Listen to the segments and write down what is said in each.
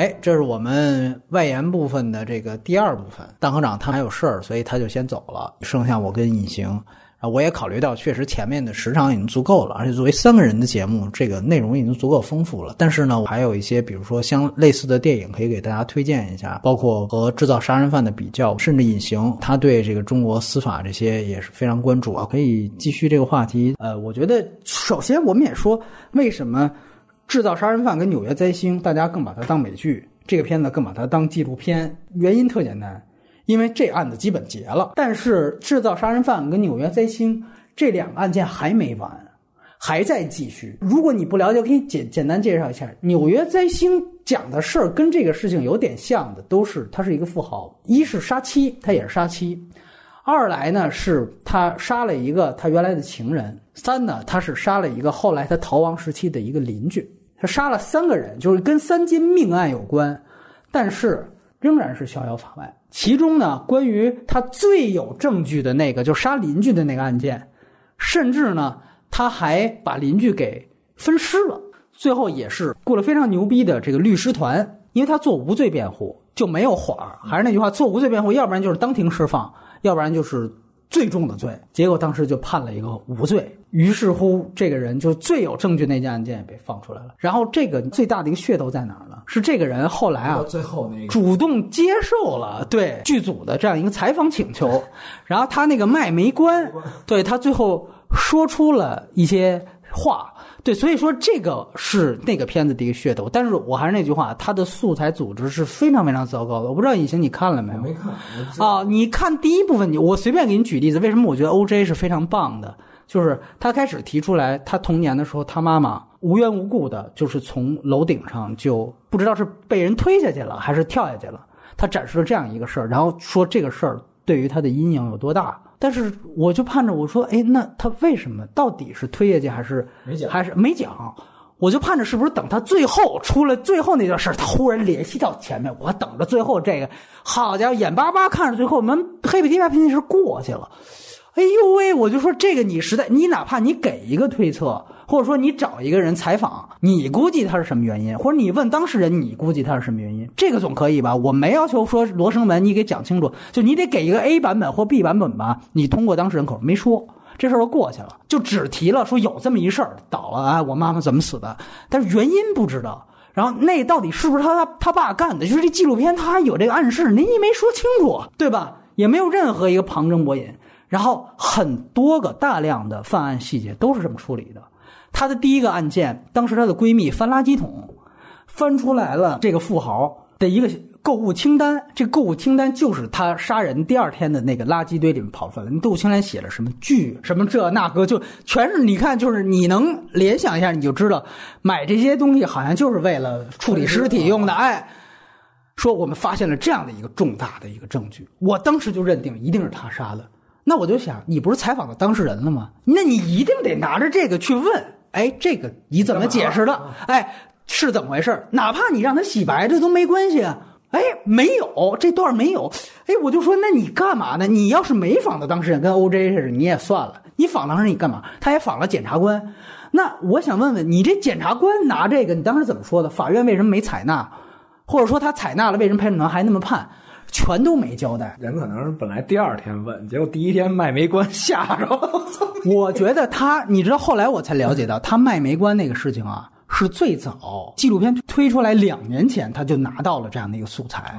哎，这是我们外延部分的这个第二部分。蛋科长他还有事儿，所以他就先走了，剩下我跟隐形。啊，我也考虑到，确实前面的时长已经足够了，而且作为三个人的节目，这个内容已经足够丰富了。但是呢，我还有一些，比如说相类似的电影可以给大家推荐一下，包括和制造杀人犯的比较，甚至隐形，他对这个中国司法这些也是非常关注啊。可以继续这个话题。呃，我觉得首先我们也说，为什么制造杀人犯跟纽约灾星，大家更把它当美剧，这个片子更把它当纪录片，原因特简单。因为这案子基本结了，但是制造杀人犯跟纽约灾星这两个案件还没完，还在继续。如果你不了解，我可以简简单介绍一下纽约灾星讲的事儿，跟这个事情有点像的，都是他是一个富豪，一是杀妻，他也是杀妻；二来呢是他杀了一个他原来的情人；三呢他是杀了一个后来他逃亡时期的一个邻居。他杀了三个人，就是跟三件命案有关，但是仍然是逍遥法外。其中呢，关于他最有证据的那个，就杀邻居的那个案件，甚至呢，他还把邻居给分尸了。最后也是雇了非常牛逼的这个律师团，因为他做无罪辩护就没有缓。还是那句话，做无罪辩护，要不然就是当庭释放，要不然就是。最重的罪，结果当时就判了一个无罪。于是乎，这个人就最有证据那件案件也被放出来了。然后，这个最大的一个噱头在哪儿呢？是这个人后来啊，最后那个主动接受了对剧组的这样一个采访请求。然后他那个麦没关，对他最后说出了一些话。对，所以说这个是那个片子的一个噱头，但是我还是那句话，它的素材组织是非常非常糟糕的。我不知道以前你看了没有？没看啊！你看第一部分，你我随便给你举例子，为什么我觉得 O.J. 是非常棒的？就是他开始提出来，他童年的时候，他妈妈无缘无故的，就是从楼顶上就不知道是被人推下去了，还是跳下去了。他展示了这样一个事儿，然后说这个事儿对于他的阴影有多大。但是我就盼着我说，哎，那他为什么到底是推下去还是没讲？还是没讲？我就盼着是不是等他最后出了最后那段事，他忽然联系到前面，我等着最后这个，好家伙，眼巴巴看着最后我们黑皮提白皮那是过去了。哎呦喂！我就说这个你实在，你哪怕你给一个推测，或者说你找一个人采访，你估计他是什么原因，或者你问当事人，你估计他是什么原因，这个总可以吧？我没要求说罗生门，你给讲清楚，就你得给一个 A 版本或 B 版本吧。你通过当事人口没说，这事儿就过去了，就只提了说有这么一事儿倒了啊，我妈妈怎么死的，但是原因不知道。然后那到底是不是他他他爸干的？就是这纪录片他有这个暗示，您也没说清楚，对吧？也没有任何一个旁征博引。然后很多个大量的犯案细节都是这么处理的。她的第一个案件，当时她的闺蜜翻垃圾桶，翻出来了这个富豪的一个购物清单。这购物清单就是她杀人第二天的那个垃圾堆里面跑出来的。购物清单写了什么剧，什么这那个，就全是你看，就是你能联想一下，你就知道买这些东西好像就是为了处理尸体用的。哎，说我们发现了这样的一个重大的一个证据，我当时就认定一定是他杀的。那我就想，你不是采访的当事人了吗？那你一定得拿着这个去问，哎，这个你怎么解释的？哎，是怎么回事？哪怕你让他洗白，这都没关系啊。哎，没有这段没有。哎，我就说，那你干嘛呢？你要是没访的当事人，跟 OJ 似的，你也算了。你访当事人，你干嘛？他也访了检察官。那我想问问你，这检察官拿这个，你当时怎么说的？法院为什么没采纳？或者说他采纳了，为什么陪审团还那么判？全都没交代，人可能是本来第二天问，结果第一天卖没关 吓着了。我觉得他，你知道后来我才了解到，他卖没关那个事情啊，是最早纪录片推出来两年前他就拿到了这样的一个素材，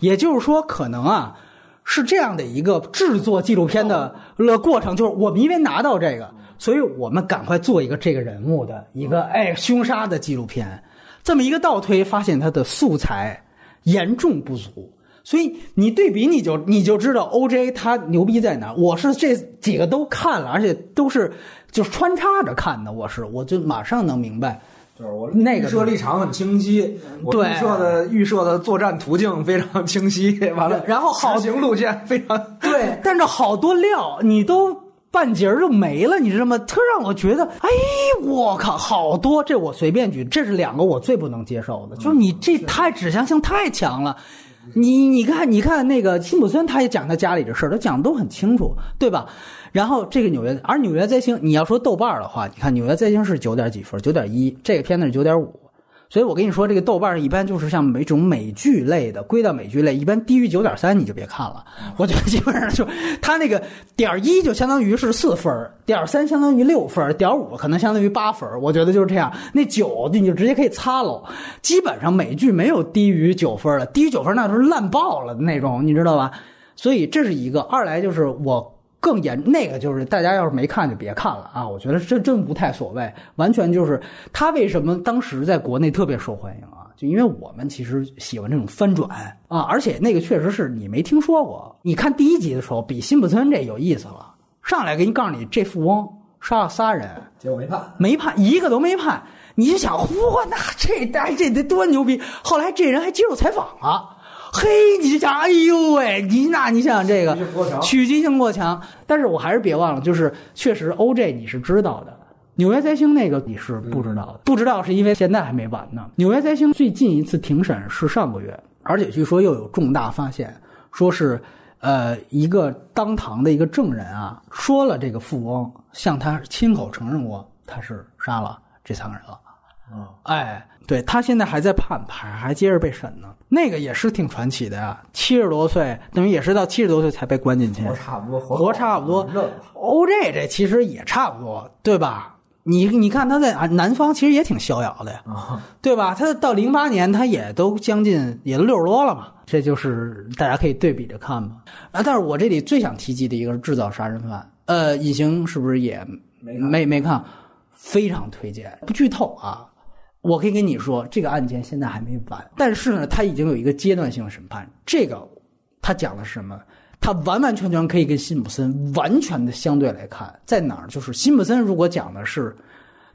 也就是说，可能啊是这样的一个制作纪录片的了过程，就是我们因为拿到这个，所以我们赶快做一个这个人物的一个哎凶杀的纪录片，这么一个倒推，发现他的素材严重不足。所以你对比你就你就知道 O.J. 他牛逼在哪。我是这几个都看了，而且都是就是穿插着看的。我是我就马上能明白，就是我那个预设立场很清晰，对预设的预设的作战途径非常清晰。完了，然后好行路线非常 对，但是好多料你都半截儿就没了，你知道吗？特让我觉得，哎，我靠，好多这我随便举，这是两个我最不能接受的，就是你这太指向性太强了。你你看，你看那个辛普森，他也讲他家里的事儿，他讲的都很清楚，对吧？然后这个纽约，而纽约灾星，你要说豆瓣的话，你看纽约灾星是九点几分，九点一，这个片子是九点五，所以我跟你说，这个豆瓣一般就是像每种美剧类的，归到美剧类，一般低于九点三你就别看了。我觉得基本上就它那个点一就相当于是四分，点三相当于六分，点五可能相当于八分。我觉得就是这样。那九你就直接可以擦喽。基本上美剧没有低于九分的，低于九分那都是烂爆了的那种，你知道吧？所以这是一个。二来就是我。更严那个就是大家要是没看就别看了啊！我觉得这真不太所谓，完全就是他为什么当时在国内特别受欢迎啊？就因为我们其实喜欢这种翻转啊，而且那个确实是你没听说过。你看第一集的时候，比辛普森这有意思了，上来给你告诉你这富翁杀了仨人，结果没判，没判一个都没判，你就想嚯，那这这得多牛逼！后来这人还接受采访了。嘿，你就想，哎呦喂，你那你想想这个取激性过强，但是我还是别忘了，就是确实 OJ 你是知道的，纽约灾星那个你是不知道的，不知道是因为现在还没完呢。纽约灾星最近一次庭审是上个月，而且据说又有重大发现，说是呃一个当堂的一个证人啊说了这个富翁向他亲口承认过他是杀了这三个人了。啊，哎，对他现在还在判，还还接着被审呢。那个也是挺传奇的呀，七十多岁，等于也是到七十多岁才被关进去，活差不多，活差不多。OJ 这其实也差不多，对吧？你你看他在南方其实也挺逍遥的呀，对吧？他到零八年他也都将近也都六十多了嘛，这就是大家可以对比着看嘛。啊，但是我这里最想提及的一个是制造杀人犯，呃，隐形是不是也没没没看？非常推荐，不剧透啊。我可以跟你说，这个案件现在还没完，但是呢，他已经有一个阶段性审判。这个，他讲的是什么？他完完全全可以跟辛普森完全的相对来看，在哪儿？就是辛普森如果讲的是，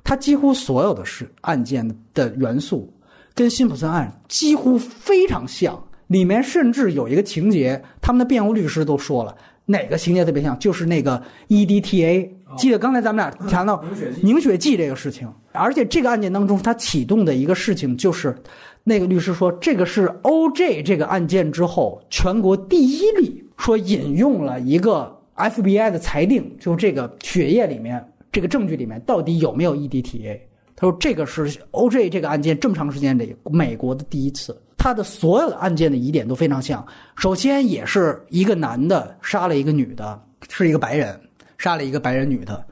他几乎所有的事案件的元素，跟辛普森案几乎非常像，里面甚至有一个情节，他们的辩护律师都说了，哪个情节特别像？就是那个 EDTA。记得刚才咱们俩谈到凝血剂这个事情，而且这个案件当中，他启动的一个事情就是，那个律师说，这个是 OJ 这个案件之后全国第一例说引用了一个 FBI 的裁定，就这个血液里面这个证据里面到底有没有 EDTA。他说这个是 OJ 这个案件这么长时间里美国的第一次，他的所有的案件的疑点都非常像。首先也是一个男的杀了一个女的，是一个白人。杀了一个白人女的，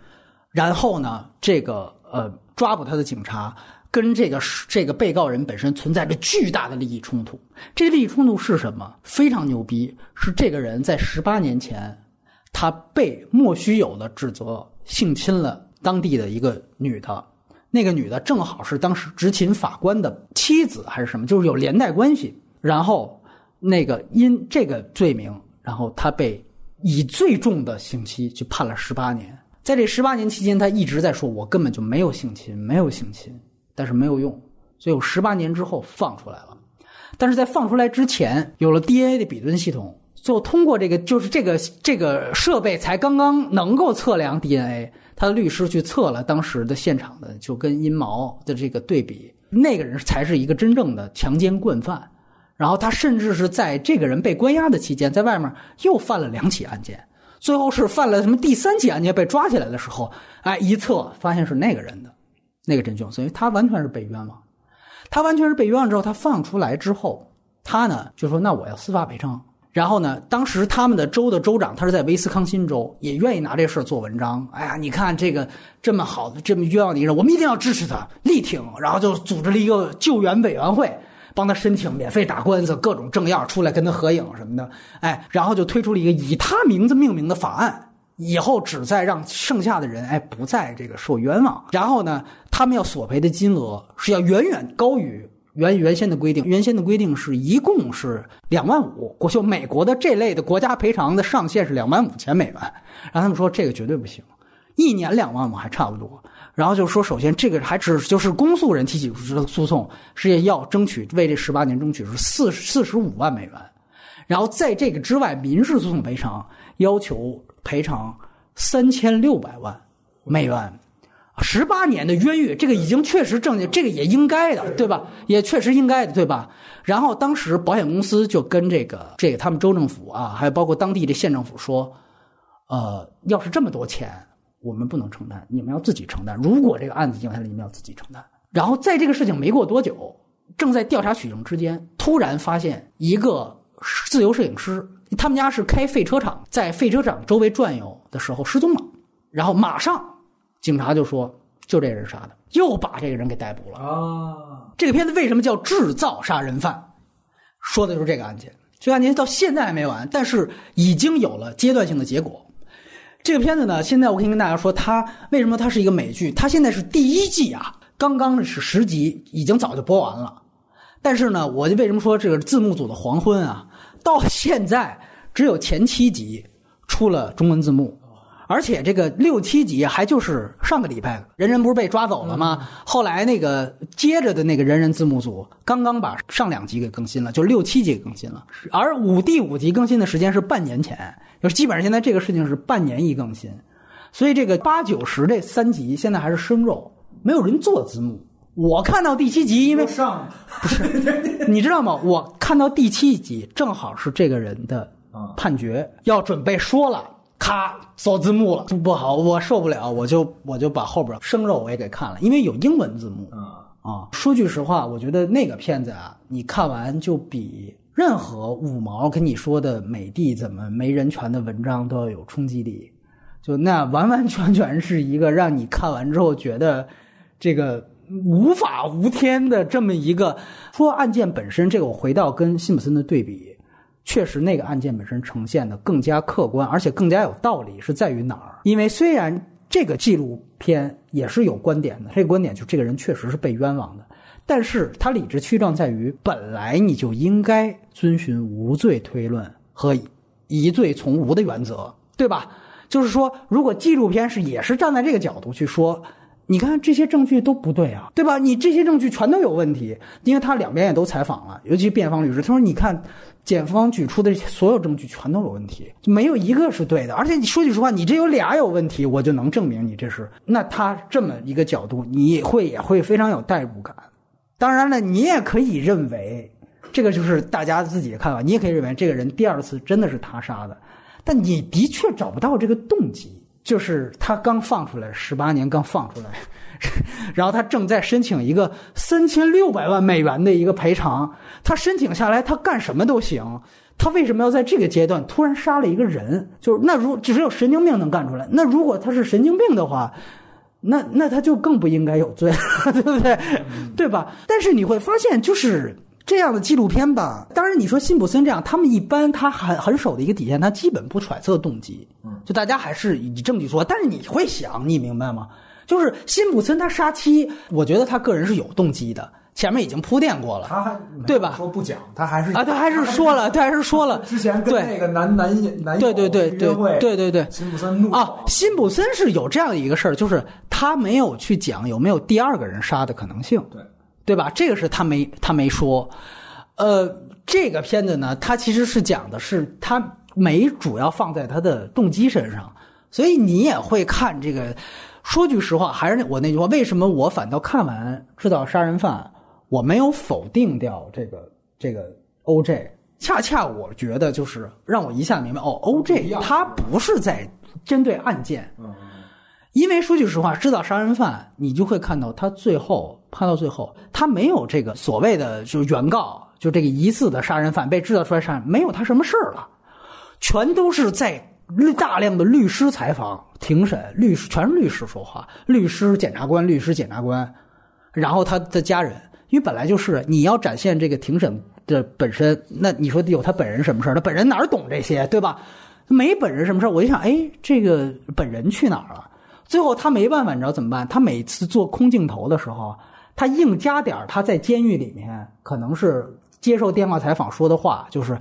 然后呢，这个呃抓捕他的警察跟这个这个被告人本身存在着巨大的利益冲突。这个利益冲突是什么？非常牛逼，是这个人在十八年前，他被莫须有的指责性侵了当地的一个女的，那个女的正好是当时执勤法官的妻子还是什么，就是有连带关系。然后那个因这个罪名，然后他被。以最重的刑期去判了十八年，在这十八年期间，他一直在说：“我根本就没有性侵，没有性侵。”但是没有用，所以，我十八年之后放出来了。但是在放出来之前，有了 DNA 的比对系统，最后通过这个就是这个这个设备才刚刚能够测量 DNA。他的律师去测了当时的现场的，就跟阴毛的这个对比，那个人才是一个真正的强奸惯犯。然后他甚至是在这个人被关押的期间，在外面又犯了两起案件，最后是犯了什么第三起案件被抓起来的时候，哎，一测发现是那个人的，那个真凶，所以他完全是被冤枉。他完全是被冤枉之后，他放出来之后，他呢就说：“那我要司法赔偿。”然后呢，当时他们的州的州长，他是在威斯康辛州，也愿意拿这事做文章。哎呀，你看这个这么好的这么冤枉的人，我们一定要支持他，力挺。然后就组织了一个救援委员会。帮他申请免费打官司，各种政要出来跟他合影什么的，哎，然后就推出了一个以他名字命名的法案，以后只再让剩下的人哎不再这个受冤枉。然后呢，他们要索赔的金额是要远远高于原原先的规定，原先的规定是一共是两万五，国就美国的这类的国家赔偿的上限是两万五千美元，然后他们说这个绝对不行，一年两万五还差不多。然后就说，首先这个还只就是公诉人提起诉讼，是要争取为这十八年争取是四四十五万美元。然后在这个之外，民事诉讼赔偿要求赔偿三千六百万美元。十八年的冤狱，这个已经确实证明，这个也应该的，对吧？也确实应该的，对吧？然后当时保险公司就跟这个这个他们州政府啊，还有包括当地的县政府说，呃，要是这么多钱。我们不能承担，你们要自己承担。如果这个案子赢下来，你们要自己承担。然后在这个事情没过多久，正在调查取证之间，突然发现一个自由摄影师，他们家是开废车厂，在废车厂周围转悠的时候失踪了。然后马上警察就说，就这人杀的，又把这个人给逮捕了。啊，这个片子为什么叫制造杀人犯？说的就是这个案件。这个案件到现在还没完，但是已经有了阶段性的结果。这个片子呢，现在我可以跟大家说，它为什么它是一个美剧？它现在是第一季啊，刚刚是十集，已经早就播完了。但是呢，我就为什么说这个字幕组的黄昏啊？到现在只有前七集出了中文字幕，而且这个六七集还就是上个礼拜人人不是被抓走了吗？后来那个接着的那个人人字幕组刚刚把上两集给更新了，就六七集更新了，而五第五集更新的时间是半年前，就是基本上现在这个事情是半年一更新，所以这个八九十这三集现在还是生肉，没有人做字幕。我看到第七集，因为上不是你知道吗？我看到第七集，正好是这个人的啊判决要准备说了，咔搜字幕了，不好，我受不了，我就我就把后边生肉我也给看了，因为有英文字幕啊啊。说句实话，我觉得那个片子啊，你看完就比任何五毛跟你说的美帝怎么没人权的文章都要有冲击力，就那完完全全是一个让你看完之后觉得这个无法无天的这么一个说案件本身，这个我回到跟辛普森的对比，确实那个案件本身呈现的更加客观，而且更加有道理，是在于哪儿？因为虽然这个纪录片也是有观点的，这个观点就这个人确实是被冤枉的，但是他理直气壮在于，本来你就应该遵循无罪推论和疑罪从无的原则，对吧？就是说，如果纪录片是也是站在这个角度去说，你看这些证据都不对啊，对吧？你这些证据全都有问题，因为他两边也都采访了，尤其辩方律师，他说你看，检方举出的所有证据全都有问题，就没有一个是对的。而且你说句实话，你这有俩有问题，我就能证明你这是。那他这么一个角度，你会也会非常有代入感。当然了，你也可以认为，这个就是大家自己的看法。你也可以认为这个人第二次真的是他杀的，但你的确找不到这个动机。就是他刚放出来十八年，刚放出来，然后他正在申请一个三千六百万美元的一个赔偿。他申请下来，他干什么都行。他为什么要在这个阶段突然杀了一个人？就是那如只有神经病能干出来。那如果他是神经病的话，那那他就更不应该有罪了，对不对？对吧？但是你会发现，就是这样的纪录片吧。当然，你说辛普森这样，他们一般他很很守的一个底线，他基本不揣测动机，就大家还是以证据说。但是你会想，你明白吗？就是辛普森他杀妻，我觉得他个人是有动机的，前面已经铺垫过了。他还对吧说不讲，他还是啊，他还是说了，他还是说了，之前跟对那个男男男对对对对，对对对辛普森怒啊，辛普森是有这样一个事儿，就是他没有去讲有没有第二个人杀的可能性，对对吧？这个是他没他没说。呃，这个片子呢，它其实是讲的是他没主要放在他的动机身上，所以你也会看这个。说句实话，还是那我那句话，为什么我反倒看完《制造杀人犯》，我没有否定掉这个这个 OJ？恰恰我觉得就是让我一下明白，哦，OJ 样他不是在针对案件，嗯，因为说句实话，制造杀人犯，你就会看到他最后判到最后，他没有这个所谓的就是原告，就这个疑似的杀人犯被制造出来杀人，没有他什么事儿了，全都是在大量的律师采访、庭审，律师全是律师说话，律师、检察官、律师、检察官，然后他的家人，因为本来就是你要展现这个庭审的本身，那你说有他本人什么事儿？他本人哪懂这些，对吧？没本人什么事儿？我就想，哎，这个本人去哪儿了？最后他没办法，你知道怎么办？他每次做空镜头的时候，他硬加点儿他在监狱里面可能是接受电话采访说的话，就是。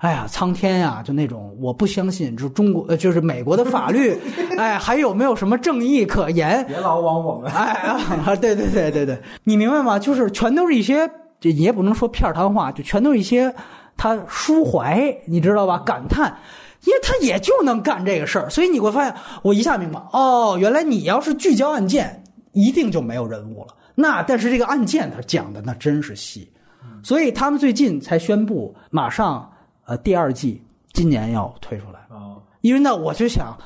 哎呀，苍天呀，就那种我不相信，就中国，呃，就是美国的法律，哎，还有没有什么正义可言？别老往我们哎啊，对对对对对，你明白吗？就是全都是一些，也不能说片儿汤话，就全都是一些他抒怀，你知道吧？感叹，因为他也就能干这个事儿，所以你会发现，我一下明白，哦，原来你要是聚焦案件，一定就没有人物了。那但是这个案件他讲的那真是细，所以他们最近才宣布，马上呃第二季今年要推出来。啊，因为呢，我就想，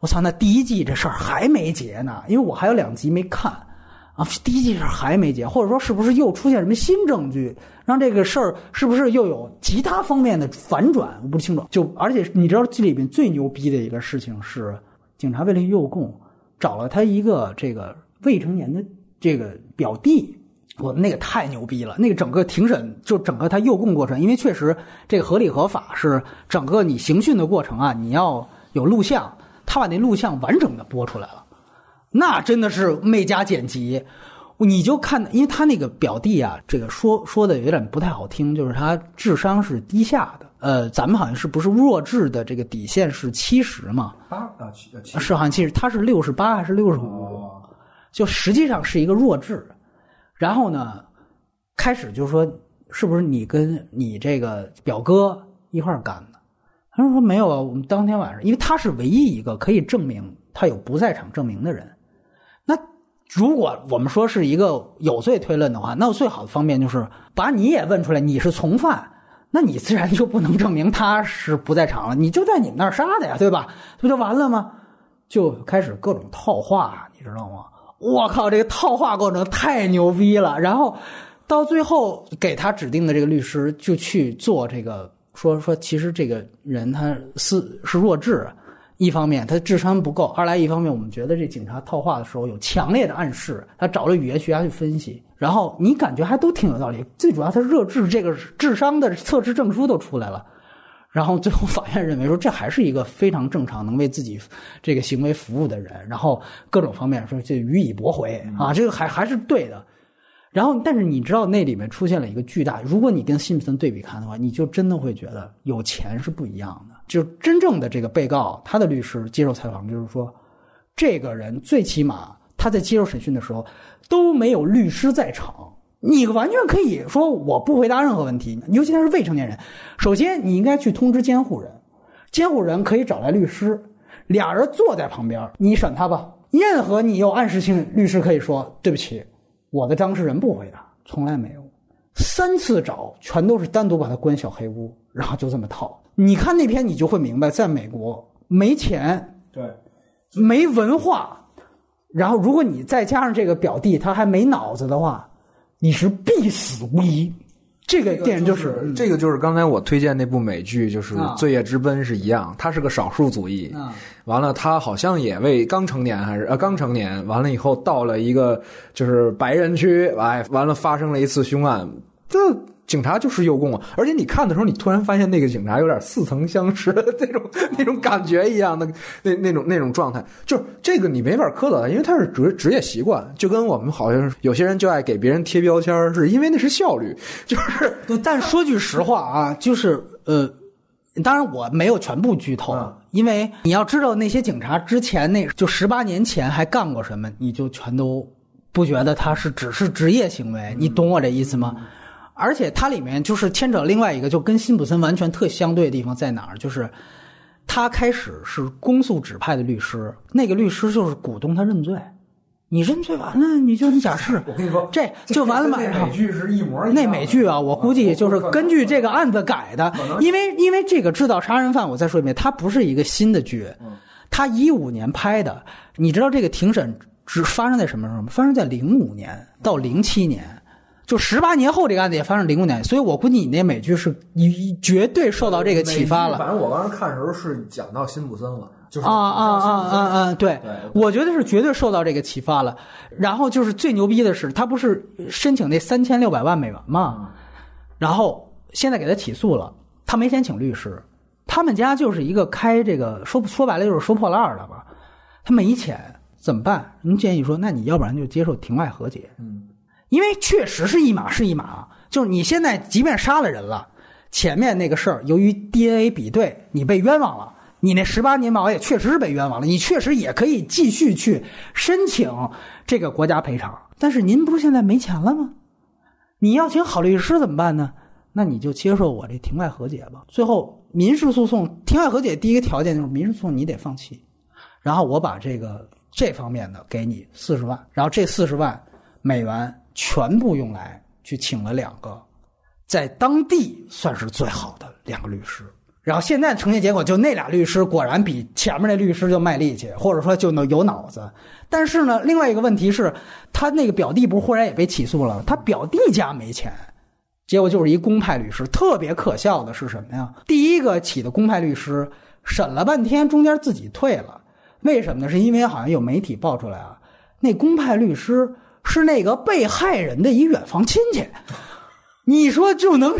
我操，那第一季这事儿还没结呢，因为我还有两集没看，啊，第一季事还没结，或者说是不是又出现什么新证据，让这个事儿是不是又有其他方面的反转？我不清楚。就而且你知道这里面最牛逼的一个事情是，警察为了诱供，找了他一个这个未成年的这个表弟。我那个太牛逼了！那个整个庭审就整个他诱供过程，因为确实这个合理合法是整个你刑讯的过程啊，你要有录像，他把那录像完整的播出来了，那真的是没加剪辑。你就看，因为他那个表弟啊，这个说说的有点不太好听，就是他智商是低下的。呃，咱们好像是不是弱智的这个底线是七十嘛？八啊七七是好像七十，他是六十八还是六十五？就实际上是一个弱智。然后呢，开始就说是不是你跟你这个表哥一块干的？他说没有啊，我们当天晚上，因为他是唯一一个可以证明他有不在场证明的人。那如果我们说是一个有罪推论的话，那最好的方便就是把你也问出来，你是从犯，那你自然就不能证明他是不在场了，你就在你们那儿杀的呀，对吧？这不就完了吗？就开始各种套话，你知道吗？我靠，这个套话过程太牛逼了！然后到最后给他指定的这个律师就去做这个，说说其实这个人他是是弱智，一方面他智商不够，二来一方面我们觉得这警察套话的时候有强烈的暗示，他找了语言学家去分析，然后你感觉还都挺有道理。最主要他弱智这个智商的测试证书都出来了。然后最后法院认为说，这还是一个非常正常、能为自己这个行为服务的人。然后各种方面说就予以驳回啊，这个还还是对的。然后，但是你知道那里面出现了一个巨大，如果你跟辛普森对比看的话，你就真的会觉得有钱是不一样的。就真正的这个被告，他的律师接受采访就是说，这个人最起码他在接受审讯的时候都没有律师在场。你完全可以说我不回答任何问题，尤其他是未成年人。首先，你应该去通知监护人，监护人可以找来律师，俩人坐在旁边，你审他吧。任何你有暗示性，律师可以说对不起，我的当事人不回答，从来没有。三次找全都是单独把他关小黑屋，然后就这么套。你看那篇，你就会明白，在美国没钱，对，没文化，然后如果你再加上这个表弟，他还没脑子的话。你是必死无疑，这个电影就是这个就是刚才我推荐那部美剧，就是《罪业之奔》是一样，他是个少数族裔，完了他好像也为刚成年还是呃刚成年，完了以后到了一个就是白人区，哎，完了发生了一次凶案，这。警察就是诱供啊！而且你看的时候，你突然发现那个警察有点似曾相识的那种 那种感觉一样的那那种那种状态，就是这个你没法苛责他，因为他是职职业习惯，就跟我们好像有些人就爱给别人贴标签，是因为那是效率。就是，但说句实话啊，就是呃，当然我没有全部剧透，因为你要知道那些警察之前那就十八年前还干过什么，你就全都不觉得他是只是职业行为，你懂我这意思吗？而且它里面就是牵扯另外一个，就跟辛普森完全特相对的地方在哪儿？就是他开始是公诉指派的律师，那个律师就是鼓动他认罪。你认罪完了，你就你假释。我跟你说，这就完了嘛。那美剧是一模一样。那美剧啊，我估计就是根据这个案子改的，因为因为这个制造杀人犯，我再说一遍，它不是一个新的剧，它一五年拍的。你知道这个庭审只发生在什么时候吗？发生在零五年到零七年。就十八年后，这个案子也发生零五年，所以我估计你那美剧是你绝对受到这个启发了。反正我当时看的时候是讲到辛普森了，就是啊啊啊啊啊！对，我觉得是绝对受到这个启发了。然后就是最牛逼的是，他不是申请那三千六百万美元吗？然后现在给他起诉了，他没钱请律师，他们家就是一个开这个说说白了就是收破烂的吧，他没钱怎么办？人建议说，那你要不然就接受庭外和解。嗯。因为确实是一码是一码，就是你现在即便杀了人了，前面那个事儿由于 DNA 比对，你被冤枉了，你那十八年保也确实是被冤枉了，你确实也可以继续去申请这个国家赔偿。但是您不是现在没钱了吗？你要请好律师怎么办呢？那你就接受我这庭外和解吧。最后民事诉讼庭外和解第一个条件就是民事诉讼你得放弃，然后我把这个这方面的给你四十万，然后这四十万美元。全部用来去请了两个，在当地算是最好的两个律师，然后现在呈现结果就那俩律师果然比前面那律师就卖力气，或者说就能有脑子。但是呢，另外一个问题是，他那个表弟不是忽然也被起诉了？他表弟家没钱，结果就是一公派律师。特别可笑的是什么呀？第一个起的公派律师审了半天，中间自己退了。为什么呢？是因为好像有媒体爆出来啊，那公派律师是那个被害人的一远房亲戚。你说就能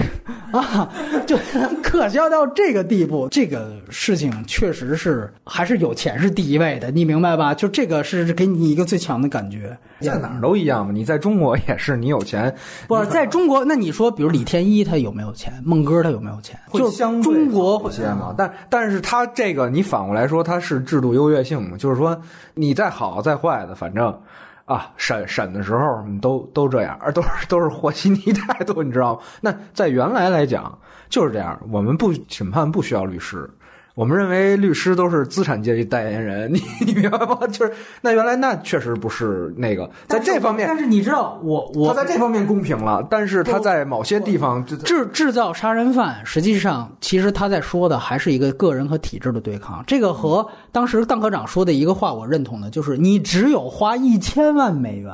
啊，就能可笑到这个地步？这个事情确实是还是有钱是第一位的，你明白吧？就这个是给你一个最强的感觉。在哪儿都一样嘛，你在中国也是，你有钱不是在中国？那你说，比如李天一他有没有钱？孟哥他有没有钱？就相中国会些嘛，但但是他这个你反过来说，他是制度优越性嘛，就是说你再好再坏的，反正。啊，审审的时候都都这样，都是都是和稀泥态度，你知道吗？那在原来来讲就是这样，我们不审判不需要律师。我们认为律师都是资产阶级代言人，你你明白吗？就是那原来那确实不是那个，在这方面，但是你知道，我我他在这方面公平了，但是他在某些地方制制造杀人犯，实际上其实他在说的还是一个个人和体制的对抗。这个和当时邓科长说的一个话我认同的，就是你只有花一千万美元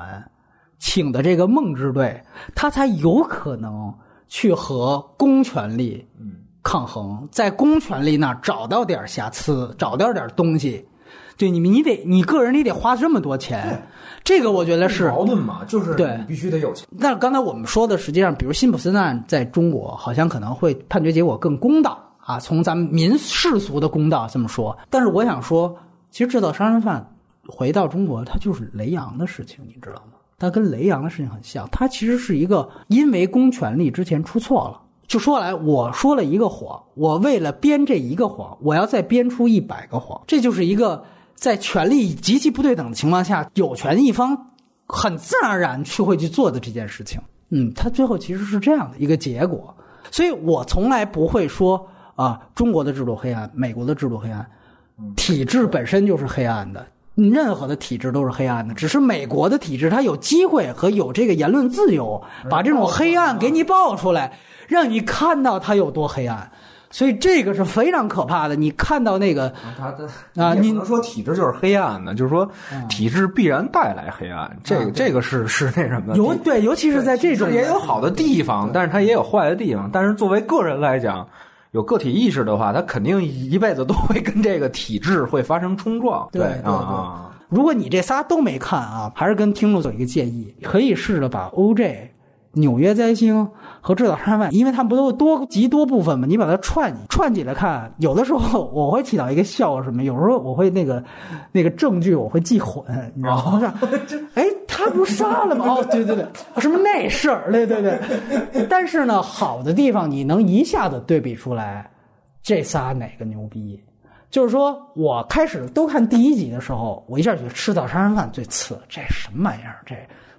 请的这个梦之队，他才有可能去和公权力。抗衡，在公权力那儿找到点瑕疵，找到点东西，对你，你得你个人你得花这么多钱，这个我觉得是矛盾嘛，就是对，必须得有钱。那刚才我们说的，实际上，比如辛普森案在中国，好像可能会判决结果更公道啊，从咱们民世俗的公道这么说。但是我想说，其实制造杀人犯回到中国，它就是雷洋的事情，你知道吗？它跟雷洋的事情很像，它其实是一个因为公权力之前出错了。就说来，我说了一个谎，我为了编这一个谎，我要再编出一百个谎，这就是一个在权力极其不对等的情况下，有权一方很自然而然去会去做的这件事情。嗯，他最后其实是这样的一个结果，所以我从来不会说啊，中国的制度黑暗，美国的制度黑暗，体制本身就是黑暗的，任何的体制都是黑暗的，只是美国的体制它有机会和有这个言论自由，把这种黑暗给你爆出来。让你看到它有多黑暗，所以这个是非常可怕的。你看到那个啊，你能说体制就是黑暗的，就是说体制必然带来黑暗。这个这个是 是那什么？尤对，尤其是在这种也有好的地方，但是它也有坏的地方。但是作为个人来讲，有个体意识的话，他肯定一辈子都会跟这个体制会发生冲撞。对啊，如果你这仨都没看啊，还是跟听众做一个建议，可以试着把 OJ。纽约灾星和制造杀人犯，因为他们不都多集多部分吗？你把它串串起来看，有的时候我会起到一个效果，什么？有时候我会那个那个证据我会记混，你知道吗？哎，他不是杀了吗？哦，对对对，什么那事儿？对对对。但是呢，好的地方你能一下子对比出来，这仨哪个牛逼？就是说我开始都看第一集的时候，我一下觉得制造杀人犯最次，这什么玩意儿？这。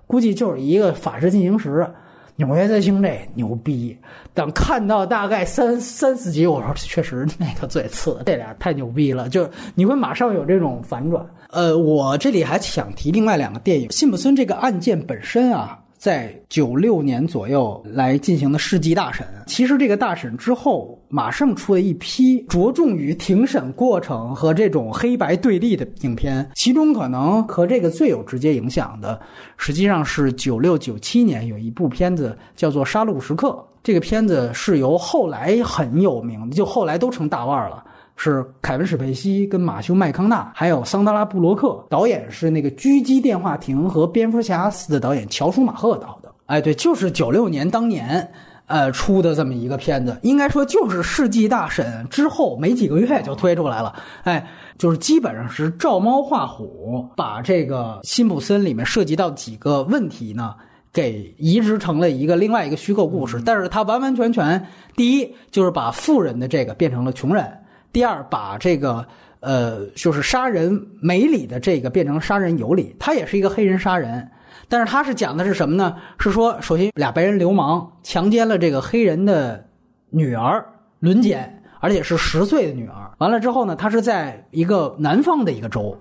估计就是一个法制进行时，纽约在星这牛逼。等看到大概三三四集，我说确实那个最次，这俩太牛逼了，就你会马上有这种反转。呃，我这里还想提另外两个电影，辛普森这个案件本身啊。在九六年左右来进行的世纪大审，其实这个大审之后，马上出了一批着重于庭审过程和这种黑白对立的影片，其中可能和这个最有直接影响的，实际上是九六九七年有一部片子叫做《杀戮时刻》，这个片子是由后来很有名，就后来都成大腕了。是凯文·史佩西跟马修·麦康纳，还有桑德拉·布罗克，导演是那个《狙击电话亭》和《蝙蝠侠四》的导演乔舒马赫导的。哎，对，就是九六年当年，呃，出的这么一个片子，应该说就是世纪大审之后没几个月就推出来了。哎，就是基本上是照猫画虎，把这个辛普森里面涉及到几个问题呢，给移植成了一个另外一个虚构故事。但是它完完全全，第一就是把富人的这个变成了穷人。第二，把这个呃，就是杀人没理的这个变成杀人有理，他也是一个黑人杀人，但是他是讲的是什么呢？是说，首先俩白人流氓强奸了这个黑人的女儿，轮奸，而且是十岁的女儿。完了之后呢，他是在一个南方的一个州，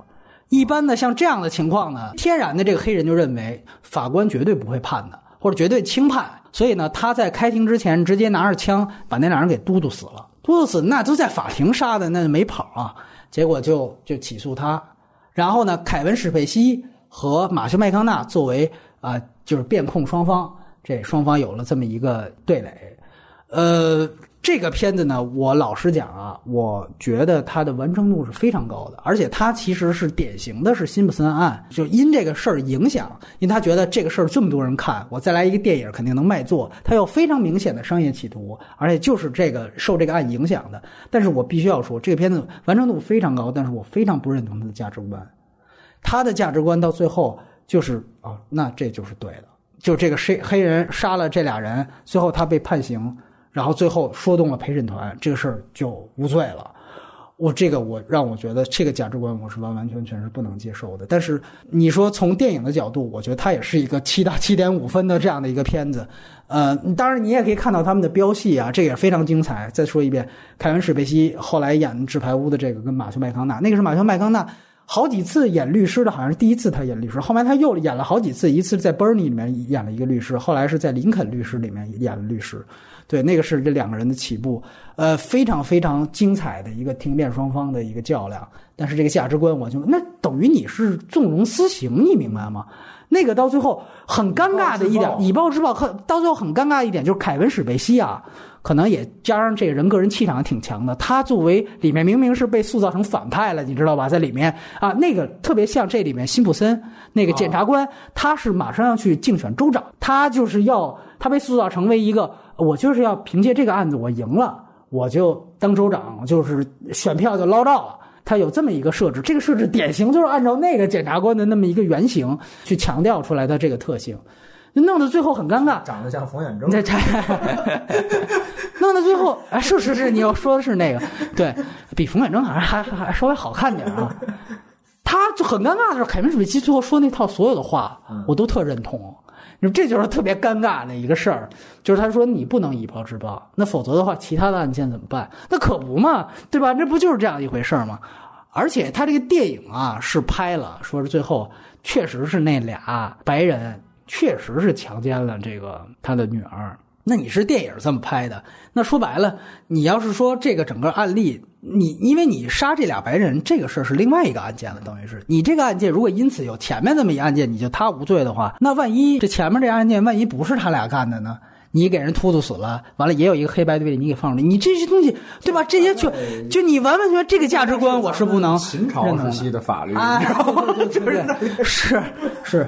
一般的像这样的情况呢，天然的这个黑人就认为法官绝对不会判的，或者绝对轻判，所以呢，他在开庭之前直接拿着枪把那俩人给嘟嘟死了。布鲁斯那都在法庭杀的，那就没跑啊。结果就就起诉他，然后呢，凯文史佩西和马修麦康纳作为啊就是辩控双方，这双方有了这么一个对垒，呃。这个片子呢，我老实讲啊，我觉得它的完成度是非常高的，而且它其实是典型的是辛普森案，就因这个事儿影响，因为他觉得这个事儿这么多人看，我再来一个电影肯定能卖座，他有非常明显的商业企图，而且就是这个受这个案影响的。但是我必须要说，这个片子完成度非常高，但是我非常不认同他的价值观，他的价值观到最后就是啊，那这就是对的，就这个黑黑人杀了这俩人，最后他被判刑。然后最后说动了陪审团，这个事儿就无罪了。我这个我让我觉得这个价值观我是完完全全是不能接受的。但是你说从电影的角度，我觉得它也是一个七到 七点五分的这样的一个片子。呃，当然你也可以看到他们的飙戏啊，这也非常精彩。再说一遍，凯文史贝西后来演《纸牌屋》的这个跟马修麦康纳，那个是马修麦康纳好几次演律师的，好像是第一次他演律师，后来他又演了好几次，一次在《Bernie》里面演了一个律师，后来是在《林肯律师》里面演了律师。对，那个是这两个人的起步，呃，非常非常精彩的一个庭辩双方的一个较量。但是这个价值观，我就那等于你是纵容私刑，你明白吗？那个到最后很尴尬的一点，以暴制暴，很到最后很尴尬一点就是凯文史贝西啊，可能也加上这个人个人气场挺强的。他作为里面明明是被塑造成反派了，你知道吧？在里面啊，那个特别像这里面辛普森那个检察官，他是马上要去竞选州长，他就是要他被塑造成为一个。我就是要凭借这个案子，我赢了，我就当州长，就是选票就捞到了。他有这么一个设置，这个设置典型就是按照那个检察官的那么一个原型去强调出来的这个特性，弄得最后很尴尬。长得像冯远征。弄到最后，哎，是是是，你要说的是那个，对比冯远征好像还还稍微好看点啊。他就很尴尬的是，凯文·史密斯最后说那套所有的话，我都特认同。你这就是特别尴尬的一个事儿，就是他说你不能以暴制暴，那否则的话，其他的案件怎么办？那可不嘛，对吧？这不就是这样一回事儿吗？而且他这个电影啊是拍了，说是最后确实是那俩白人确实是强奸了这个他的女儿。那你是电影这么拍的？那说白了，你要是说这个整个案例。你因为你杀这俩白人这个事儿是另外一个案件了，等于是你这个案件如果因此有前面这么一案件，你就他无罪的话，那万一这前面这案件万一不是他俩干的呢？你给人突突死了，完了也有一个黑白对立，你给放出来，你这些东西对吧？这些就就你完完全全这个价值观我是不能秦朝时期的法律是是，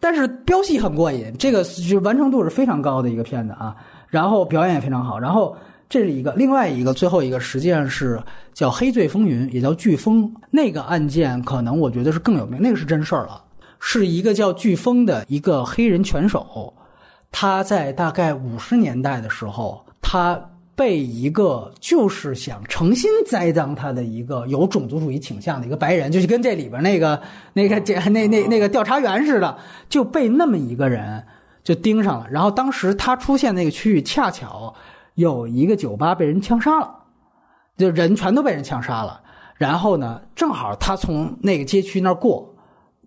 但是飙戏很过瘾，这个就完成度是非常高的一个片子啊，然后表演也非常好，然后。这是一个，另外一个，最后一个实际上是叫《黑罪风云》，也叫飓风。那个案件可能我觉得是更有名，那个是真事儿了，是一个叫飓风的一个黑人拳手，他在大概五十年代的时候，他被一个就是想诚心栽赃他的一个有种族主义倾向的一个白人，就是跟这里边那个那个检那那那个调查员似的，就被那么一个人就盯上了。然后当时他出现那个区域，恰巧。有一个酒吧被人枪杀了，就人全都被人枪杀了。然后呢，正好他从那个街区那儿过，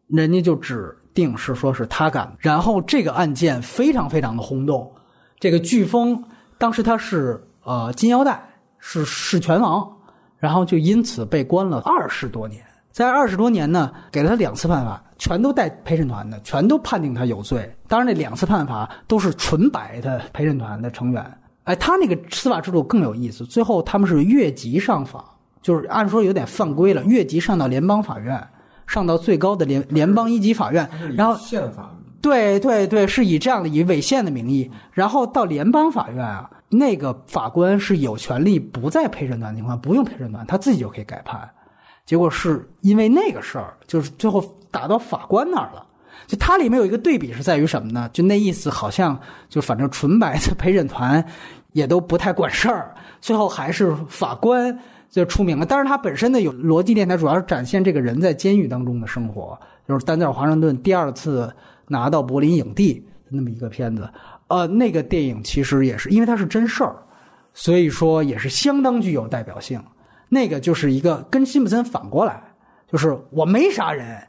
人家就指定是说是他干的。然后这个案件非常非常的轰动。这个飓风当时他是呃金腰带，是是拳王，然后就因此被关了二十多年。在二十多年呢，给了他两次判罚，全都带陪审团的，全都判定他有罪。当然，那两次判罚都是纯白的陪审团的成员。哎，他那个司法制度更有意思。最后他们是越级上访，就是按说有点犯规了，越级上到联邦法院，上到最高的联联邦一级法院，然后宪法对对对，是以这样的以违宪的名义，然后到联邦法院啊，那个法官是有权利不在陪审团情况，不用陪审团，他自己就可以改判。结果是因为那个事儿，就是最后打到法官那儿了。就它里面有一个对比是在于什么呢？就那意思好像就反正纯白的陪审团也都不太管事儿，最后还是法官就出名了。但是它本身的有逻辑电台，主要是展现这个人在监狱当中的生活。就是丹尼尔华盛顿第二次拿到柏林影帝那么一个片子，呃，那个电影其实也是因为它是真事儿，所以说也是相当具有代表性。那个就是一个跟辛普森反过来，就是我没杀人，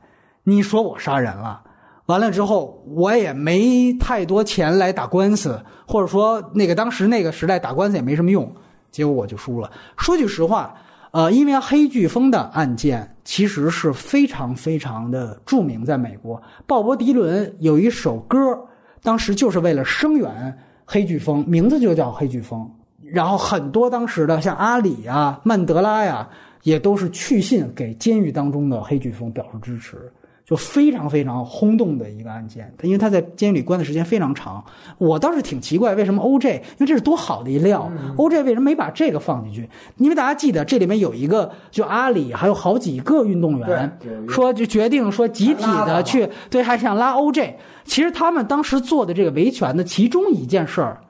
你说我杀人了。完了之后，我也没太多钱来打官司，或者说那个当时那个时代打官司也没什么用，结果我就输了。说句实话，呃，因为黑飓风的案件其实是非常非常的著名，在美国，鲍勃迪伦有一首歌，当时就是为了声援黑飓风，名字就叫黑飓风。然后很多当时的像阿里呀、曼德拉呀，也都是去信给监狱当中的黑飓风表示支持。就非常非常轰动的一个案件，因为他在监狱里关的时间非常长。我倒是挺奇怪，为什么 OJ？因为这是多好的一料，OJ 为什么没把这个放进去？因为大家记得这里面有一个，就阿里还有好几个运动员说就决定说集体的去对，还想拉 OJ。其实他们当时做的这个维权的其中一件事儿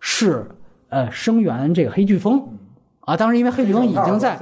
是呃声援这个黑飓风。啊，当时因为黑飓风已经在，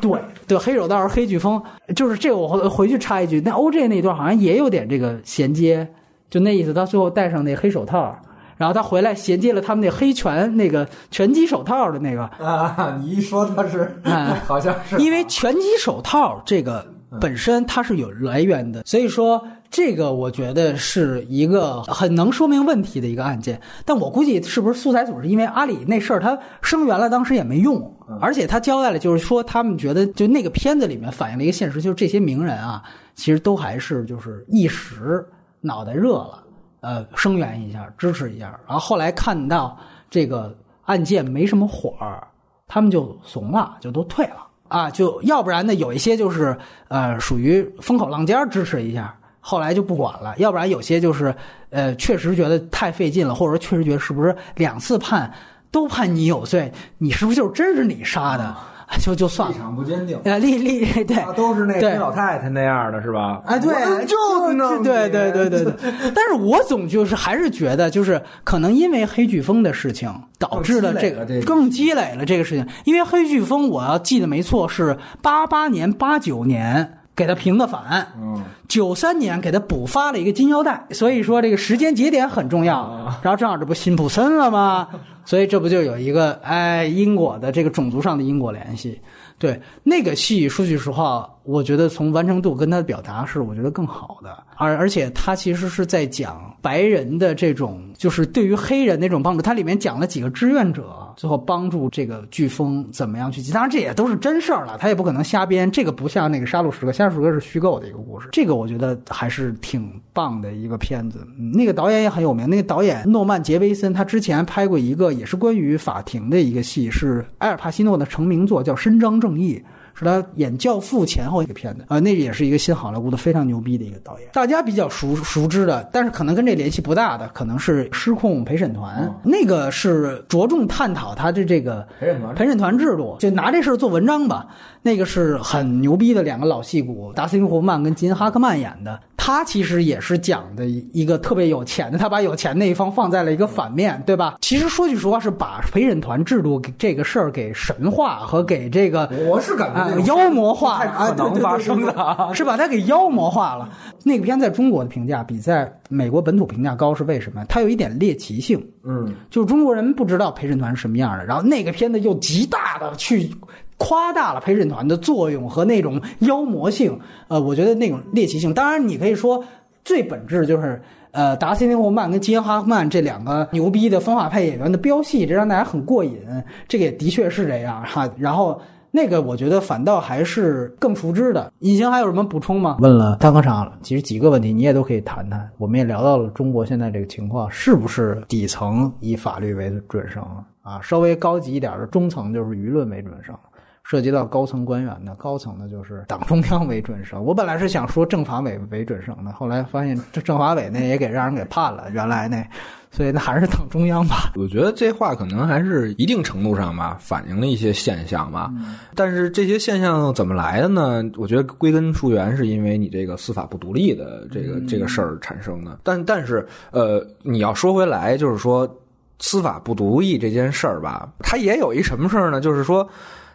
对对，黑手道是黑飓风，就是这个我回回去插一句，那 OJ 那段好像也有点这个衔接，就那意思，他最后戴上那黑手套，然后他回来衔接了他们那黑拳那个拳击手套的那个啊，你一说他是，好像是，因为拳击手套这个本身它是有来源的，所以说。这个我觉得是一个很能说明问题的一个案件，但我估计是不是素材组是因为阿里那事儿他声援了，当时也没用，而且他交代了，就是说他们觉得就那个片子里面反映了一个现实，就是这些名人啊，其实都还是就是一时脑袋热了，呃，声援一下，支持一下，然后后来看到这个案件没什么火儿，他们就怂了，就都退了啊，就要不然呢，有一些就是呃属于风口浪尖支持一下。后来就不管了，要不然有些就是，呃，确实觉得太费劲了，或者说确实觉得是不是两次判都判你有罪，你是不是就真是你杀的，就就算了。立场不坚定。啊，立立对，都是那个老太太那样的是吧？哎，对，就对对对对对。但是我总就是还是觉得，就是可能因为黑飓风的事情导致了这个更积累了这个事情，因为黑飓风我要记得没错是八八年八九年。给他平的反，嗯，九三年给他补发了一个金腰带，所以说这个时间节点很重要。然后正好这不辛普森了吗？所以这不就有一个哎因果的这个种族上的因果联系。对那个戏，说句实话，我觉得从完成度跟他的表达是我觉得更好的，而而且他其实是在讲白人的这种，就是对于黑人那种帮助。他里面讲了几个志愿者，最后帮助这个飓风怎么样去。当然这也都是真事儿了，他也不可能瞎编。这个不像那个杀戮时刻，杀戮时刻是虚构的一个故事。这个我觉得还是挺棒的一个片子。那个导演也很有名，那个导演诺曼杰维森，他之前拍过一个也是关于法庭的一个戏，是埃尔帕西诺的成名作，叫《伸张正义》。是他演《教父》前后一个片子啊，那也是一个新好莱坞的非常牛逼的一个导演。大家比较熟熟知的，但是可能跟这联系不大的，可能是《失控陪审团》。那个是着重探讨他的这个陪审团陪审团制度，就拿这事儿做文章吧。那个是很牛逼的两个老戏骨，达斯汀·霍夫曼跟金·哈克曼演的。他其实也是讲的一个特别有钱的，他把有钱那一方放在了一个反面对吧？其实说句实话，是把陪审团制度这个事儿给神化和给这个我是感觉妖魔化啊，可能发生的，是把它给妖魔化了。那个片在中国的评价比在美国本土评价高，是为什么？它有一点猎奇性，嗯，就是中国人不知道陪审团是什么样的，然后那个片子又极大的去。夸大了陪审团的作用和那种妖魔性，呃，我觉得那种猎奇性。当然，你可以说最本质就是，呃，达斯汀·霍曼跟基恩·哈克曼这两个牛逼的风法派演员的飙戏，这让大家很过瘾。这个也的确是这样哈。然后那个，我觉得反倒还是更熟知的。隐形还有什么补充吗？问了大科场，其实几个问题你也都可以谈谈。我们也聊到了中国现在这个情况，是不是底层以法律为准绳啊？稍微高级一点的中层就是舆论为准绳。涉及到高层官员的，高层的就是党中央为准绳。我本来是想说政法委为准绳的，后来发现这政法委那也给让人给判了。原来那，所以那还是党中央吧。我觉得这话可能还是一定程度上吧，反映了一些现象吧。但是这些现象怎么来的呢？我觉得归根溯源是因为你这个司法不独立的这个这个事儿产生的。但但是呃，你要说回来，就是说司法不独立这件事儿吧，它也有一什么事儿呢？就是说。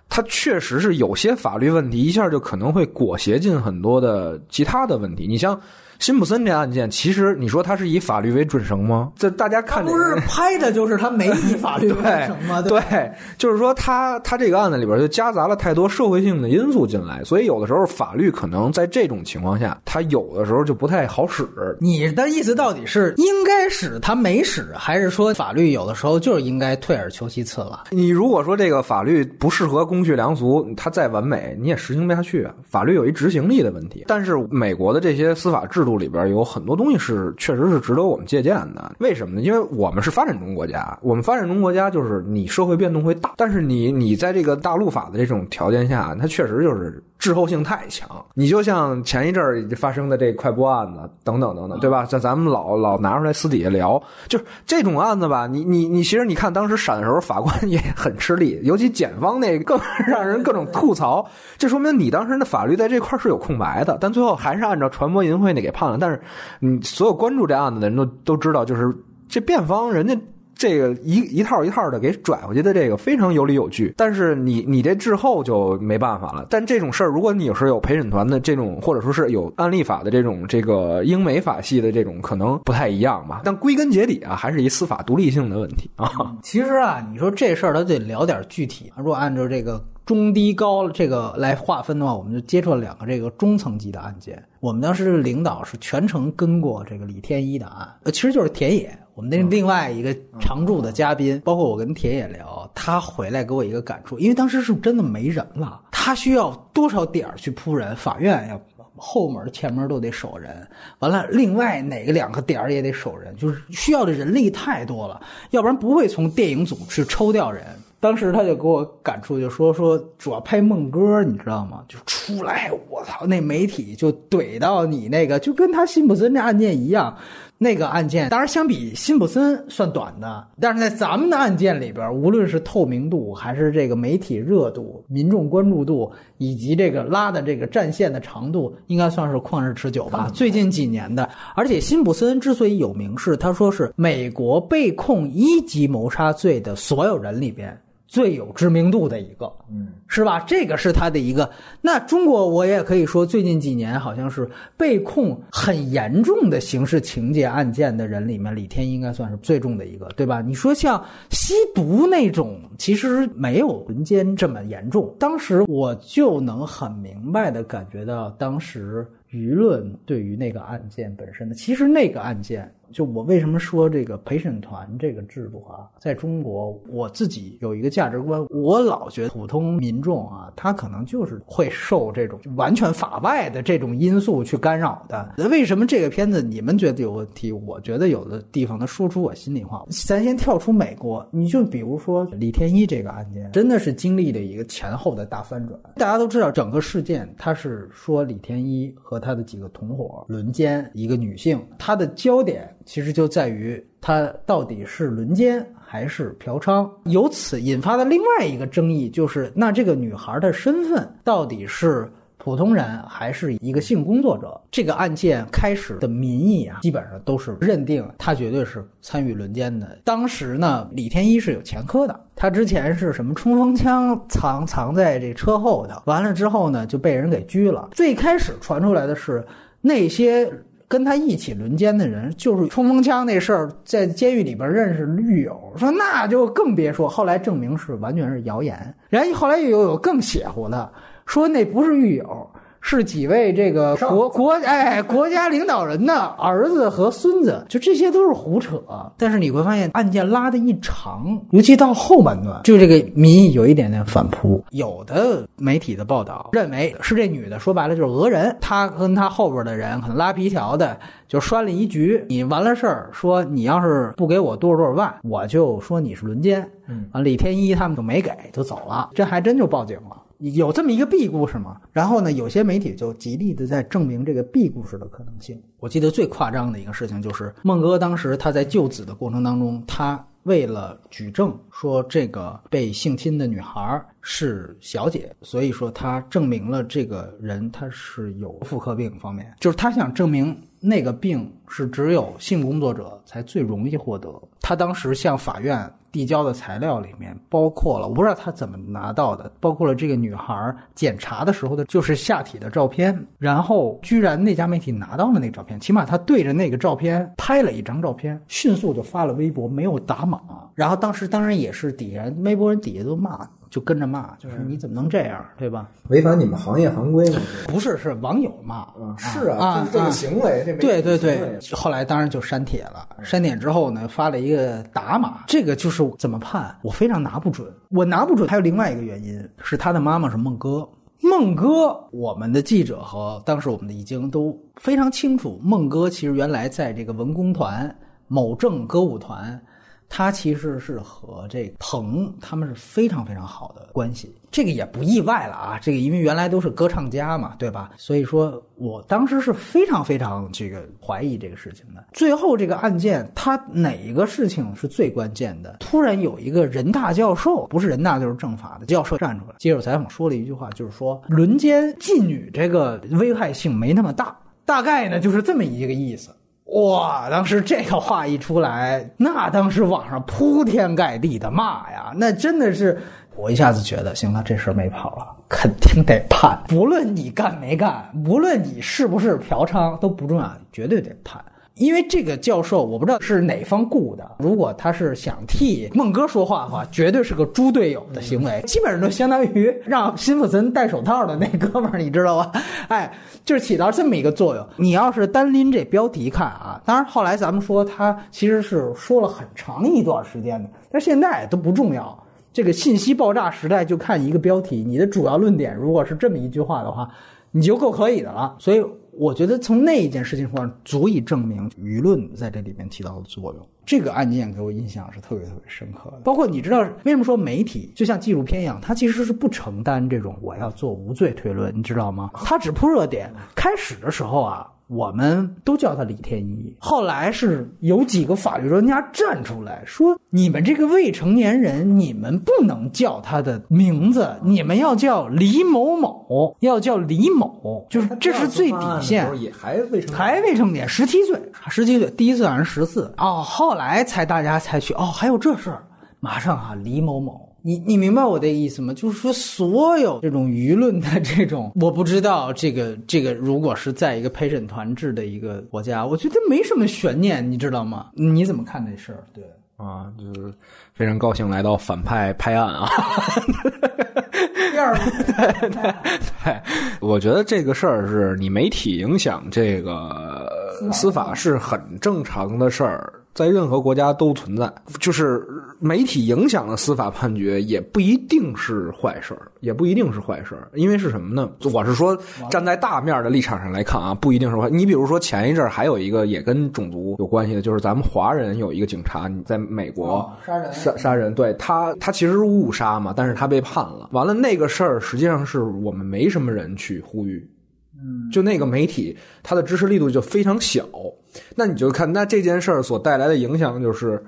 它确实是有些法律问题，一下就可能会裹挟进很多的其他的问题。你像辛普森这案件，其实你说他是以法律为准绳吗？这大家看，不是拍的就是他没以法律为 准绳吗？对，就是说他他这个案子里边就夹杂了太多社会性的因素进来，所以有的时候法律可能在这种情况下，他有的时候就不太好使。你的意思到底是应该使他没使，还是说法律有的时候就是应该退而求其次了？你如果说这个法律不适合公序良俗，它再完美你也实行不下去啊。法律有一执行力的问题，但是美国的这些司法制度里边有很多东西是确实是值得我们借鉴的。为什么呢？因为我们是发展中国家，我们发展中国家就是你社会变动会大，但是你你在这个大陆法的这种条件下，它确实就是滞后性太强。你就像前一阵儿发生的这快播案子等等等等，对吧？像咱们老老拿出来私底下聊，就是这种案子吧，你你你，其实你看当时审的时候，法官也很吃力，尤其检方那更让人各种吐槽。这说明你当时的法律在这块是有空白的，但最后还是按照传播淫秽那给判了。但是，你所有关注这案子的人都都知道，就是这辩方人家。这个一一套一套的给拽回去的这个非常有理有据，但是你你这滞后就没办法了。但这种事儿，如果你是有陪审团的这种，或者说是有案例法的这种这个英美法系的这种，可能不太一样吧。但归根结底啊，还是一司法独立性的问题啊。其实啊，你说这事儿，他得聊点具体。如果按照这个中低高这个来划分的话，我们就接触了两个这个中层级的案件。我们当时领导是全程跟过这个李天一的案，呃，其实就是田野。我们那另外一个常驻的嘉宾，包括我跟铁也聊，他回来给我一个感触，因为当时是真的没人了，他需要多少点儿去扑人，法院要后门前门都得守人，完了另外哪个两个点儿也得守人，就是需要的人力太多了，要不然不会从电影组去抽调人。当时他就给我感触，就说说主要拍梦哥，你知道吗？就出来，我操，那媒体就怼到你那个，就跟他辛普森那案件一样。那个案件当然相比辛普森算短的，但是在咱们的案件里边，无论是透明度，还是这个媒体热度、民众关注度，以及这个拉的这个战线的长度，应该算是旷日持久吧。最近几年的，而且辛普森之所以有名，是他说是美国被控一级谋杀罪的所有人里边。最有知名度的一个，嗯，是吧？这个是他的一个。那中国我也可以说，最近几年好像是被控很严重的刑事情节案件的人里面，李天应该算是最重的一个，对吧？你说像吸毒那种，其实没有轮奸这么严重。当时我就能很明白的感觉到，当时舆论对于那个案件本身的，其实那个案件。就我为什么说这个陪审团这个制度啊，在中国我自己有一个价值观，我老觉得普通民众啊，他可能就是会受这种完全法外的这种因素去干扰的。那为什么这个片子你们觉得有问题？我觉得有的地方他说出我心里话。咱先跳出美国，你就比如说李天一这个案件，真的是经历了一个前后的大翻转。大家都知道，整个事件他是说李天一和他的几个同伙轮奸一个女性，他的焦点。其实就在于他到底是轮奸还是嫖娼，由此引发的另外一个争议就是，那这个女孩的身份到底是普通人还是一个性工作者？这个案件开始的民意啊，基本上都是认定他绝对是参与轮奸的。当时呢，李天一是有前科的，他之前是什么冲锋枪藏藏在这车后头，完了之后呢就被人给拘了。最开始传出来的是那些。跟他一起轮奸的人，就是冲锋枪那事儿，在监狱里边认识狱友，说那就更别说。后来证明是完全是谣言。然后后来又有更邪乎的，说那不是狱友。是几位这个国国哎国家领导人的儿子和孙子，就这些都是胡扯。但是你会发现案件拉的一长，尤其到后半段，就这个民意有一点点反扑。有的媒体的报道认为是这女的，说白了就是讹人。她跟她后边的人可能拉皮条的，就拴了一局。你完了事儿，说你要是不给我多少多少万，我就说你是轮奸。嗯，啊，李天一他们就没给，就走了。这还真就报警了。有这么一个 B 故事吗？然后呢，有些媒体就极力的在证明这个 B 故事的可能性。我记得最夸张的一个事情就是，孟哥当时他在救子的过程当中，他为了举证说这个被性侵的女孩是小姐，所以说他证明了这个人他是有妇科病方面，就是他想证明那个病是只有性工作者才最容易获得。他当时向法院递交的材料里面包括了，我不知道他怎么拿到的，包括了这个女孩检查的时候的就是下体的照片，然后居然那家媒体拿到了那照片，起码他对着那个照片拍了一张照片，迅速就发了微博，没有打码。然后当时当然也是底下微博人底下都骂。就跟着骂，就是你怎么能这样，对吧？违反你们行业行规吗？不是，是网友骂。是啊，就是这个行为。对对对，后来当然就删帖了。删帖之后呢，发了一个打码。这个就是怎么判，我非常拿不准。我拿不准，还有另外一个原因是他的妈妈是孟哥。孟哥，我们的记者和当时我们的已经都非常清楚，孟哥其实原来在这个文工团某正歌舞团。他其实是和这彭他们是非常非常好的关系，这个也不意外了啊。这个因为原来都是歌唱家嘛，对吧？所以说我当时是非常非常这个怀疑这个事情的。最后这个案件，他哪一个事情是最关键的？突然有一个人大教授，不是人大就是政法的教授站出来接受采访，说了一句话，就是说轮奸妓女这个危害性没那么大，大概呢就是这么一个意思。哇！当时这个话一出来，那当时网上铺天盖地的骂呀，那真的是我一下子觉得，行了，这事没跑了，肯定得判，不论你干没干，不论你是不是嫖娼都不重要，绝对得判。因为这个教授，我不知道是哪方雇的。如果他是想替孟哥说话的话，绝对是个猪队友的行为，基本上就相当于让辛普森戴手套的那哥们儿，你知道吧？哎，就是起到这么一个作用。你要是单拎这标题看啊，当然后来咱们说他其实是说了很长一段时间的，但现在都不重要。这个信息爆炸时代，就看一个标题，你的主要论点如果是这么一句话的话，你就够可以的了。所以。我觉得从那一件事情上足以证明舆论在这里面起到的作用。这个案件给我印象是特别特别深刻的。包括你知道为什么说媒体就像纪录片一样，它其实是不承担这种我要做无罪推论，你知道吗？它只铺热点。开始的时候啊。我们都叫他李天一，后来是有几个法律专家站出来说：“你们这个未成年人，你们不能叫他的名字，你们要叫李某某，要叫李某，就是这是最底线。”也还未成，还未成年，十七岁，十七岁，第一次好像是十四哦，后来才大家才去哦，还有这事儿，马上啊，李某某。你你明白我的意思吗？就是说，所有这种舆论的这种，我不知道这个这个，如果是在一个陪审团制的一个国家，我觉得没什么悬念，你知道吗？你怎么看这事儿？对啊，就是非常高兴来到反派拍案啊。第二，对对对，我觉得这个事儿是你媒体影响这个司法是很正常的事儿。在任何国家都存在，就是媒体影响了司法判决，也不一定是坏事儿，也不一定是坏事儿。因为是什么呢？我是说，站在大面的立场上来看啊，不一定是坏。你比如说，前一阵儿还有一个也跟种族有关系的，就是咱们华人有一个警察你在美国杀人，杀杀人，对他，他其实是误杀嘛，但是他被判了。完了，那个事儿实际上是我们没什么人去呼吁。就那个媒体，它的支持力度就非常小。那你就看，那这件事儿所带来的影响就是。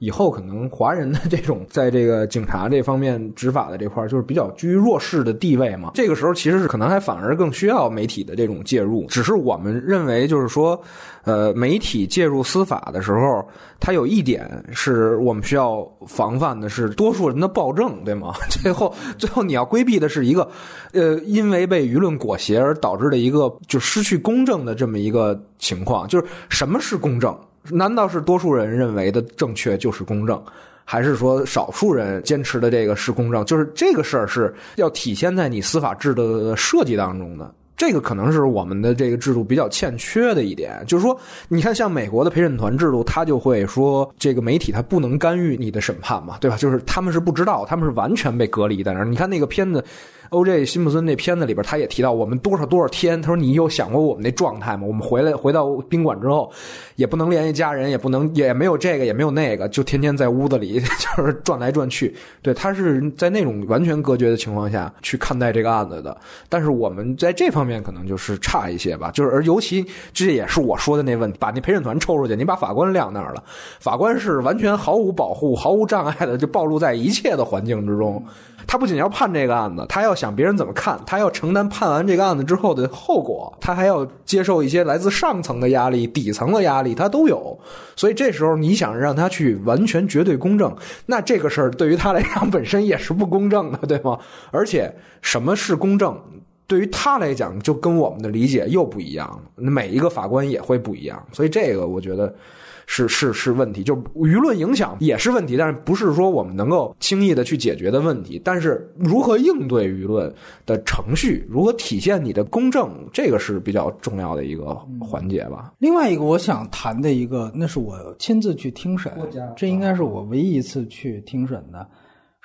以后可能华人的这种在这个警察这方面执法的这块就是比较居于弱势的地位嘛。这个时候其实是可能还反而更需要媒体的这种介入。只是我们认为，就是说，呃，媒体介入司法的时候，它有一点是我们需要防范的，是多数人的暴政，对吗？最后，最后你要规避的是一个，呃，因为被舆论裹挟而导致的一个就失去公正的这么一个情况。就是什么是公正？难道是多数人认为的正确就是公正，还是说少数人坚持的这个是公正？就是这个事儿是要体现在你司法制度的设计当中的。这个可能是我们的这个制度比较欠缺的一点，就是说，你看像美国的陪审团制度，他就会说这个媒体他不能干预你的审判嘛，对吧？就是他们是不知道，他们是完全被隔离在那儿。你看那个片子。O.J. 辛普森那片子里边，他也提到我们多少多少天。他说：“你有想过我们那状态吗？我们回来 回到宾馆之后，也不能联系家人，也不能也没有这个，也没有那个，就天天在屋子里就是转来转去。对他是在那种完全隔绝的情况下去看待这个案子的。但是我们在这方方面可能就是差一些吧。就是而尤其这也是我说的那问题，把那陪审团抽出去，你把法官晾那儿了，法官是完全毫无保护、毫无障碍的就暴露在一切的环境之中。他不仅要判这个案子，他要想别人怎么看，他要承担判完这个案子之后的后果，他还要接受一些来自上层的压力、底层的压力，他都有。所以这时候你想让他去完全绝对公正，那这个事儿对于他来讲本身也是不公正的，对吗？而且什么是公正，对于他来讲就跟我们的理解又不一样了，每一个法官也会不一样。所以这个我觉得。是是是问题，就舆论影响也是问题，但是不是说我们能够轻易的去解决的问题。但是如何应对舆论的程序，如何体现你的公正，这个是比较重要的一个环节吧。另外一个我想谈的一个，那是我亲自去听审，这应该是我唯一一次去听审的，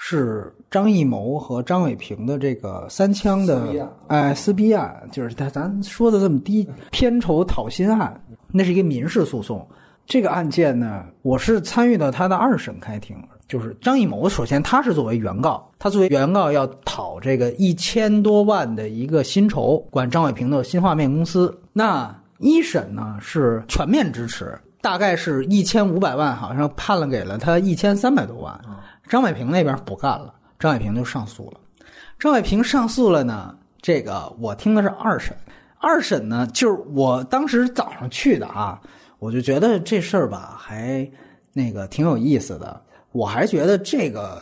是张艺谋和张伟平的这个三枪的哎撕逼案，就是他咱说的这么低，片酬讨薪案，那是一个民事诉讼。这个案件呢，我是参与到他的二审开庭，就是张艺谋。首先，他是作为原告，他作为原告要讨这个一千多万的一个薪酬，管张伟平的新画面公司。那一审呢是全面支持，大概是一千五百万，好像判了给了他一千三百多万。张伟平那边不干了，张伟平就上诉了。张伟平上诉了呢，这个我听的是二审，二审呢就是我当时早上去的啊。我就觉得这事儿吧，还那个挺有意思的。我还觉得这个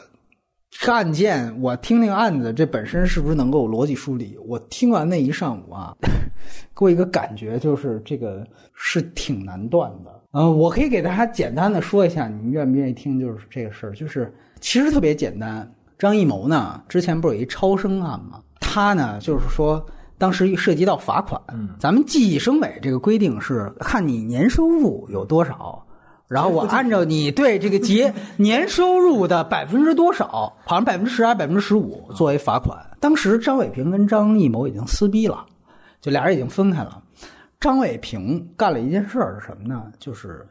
案件，我听那个案子，这本身是不是能够逻辑梳理？我听完那一上午啊，给我一个感觉就是这个是挺难断的。嗯，我可以给大家简单的说一下，你们愿不愿意听？就是这个事儿，就是其实特别简单。张艺谋呢，之前不是有一超生案吗？他呢，就是说。当时涉及到罚款，咱们计计生委这个规定是看你年收入有多少，然后我按照你对这个结 年收入的百分之多少，好像百分之十还是百分之十五作为罚款。当时张伟平跟张艺谋已经撕逼了，就俩人已经分开了。张伟平干了一件事儿是什么呢？就是，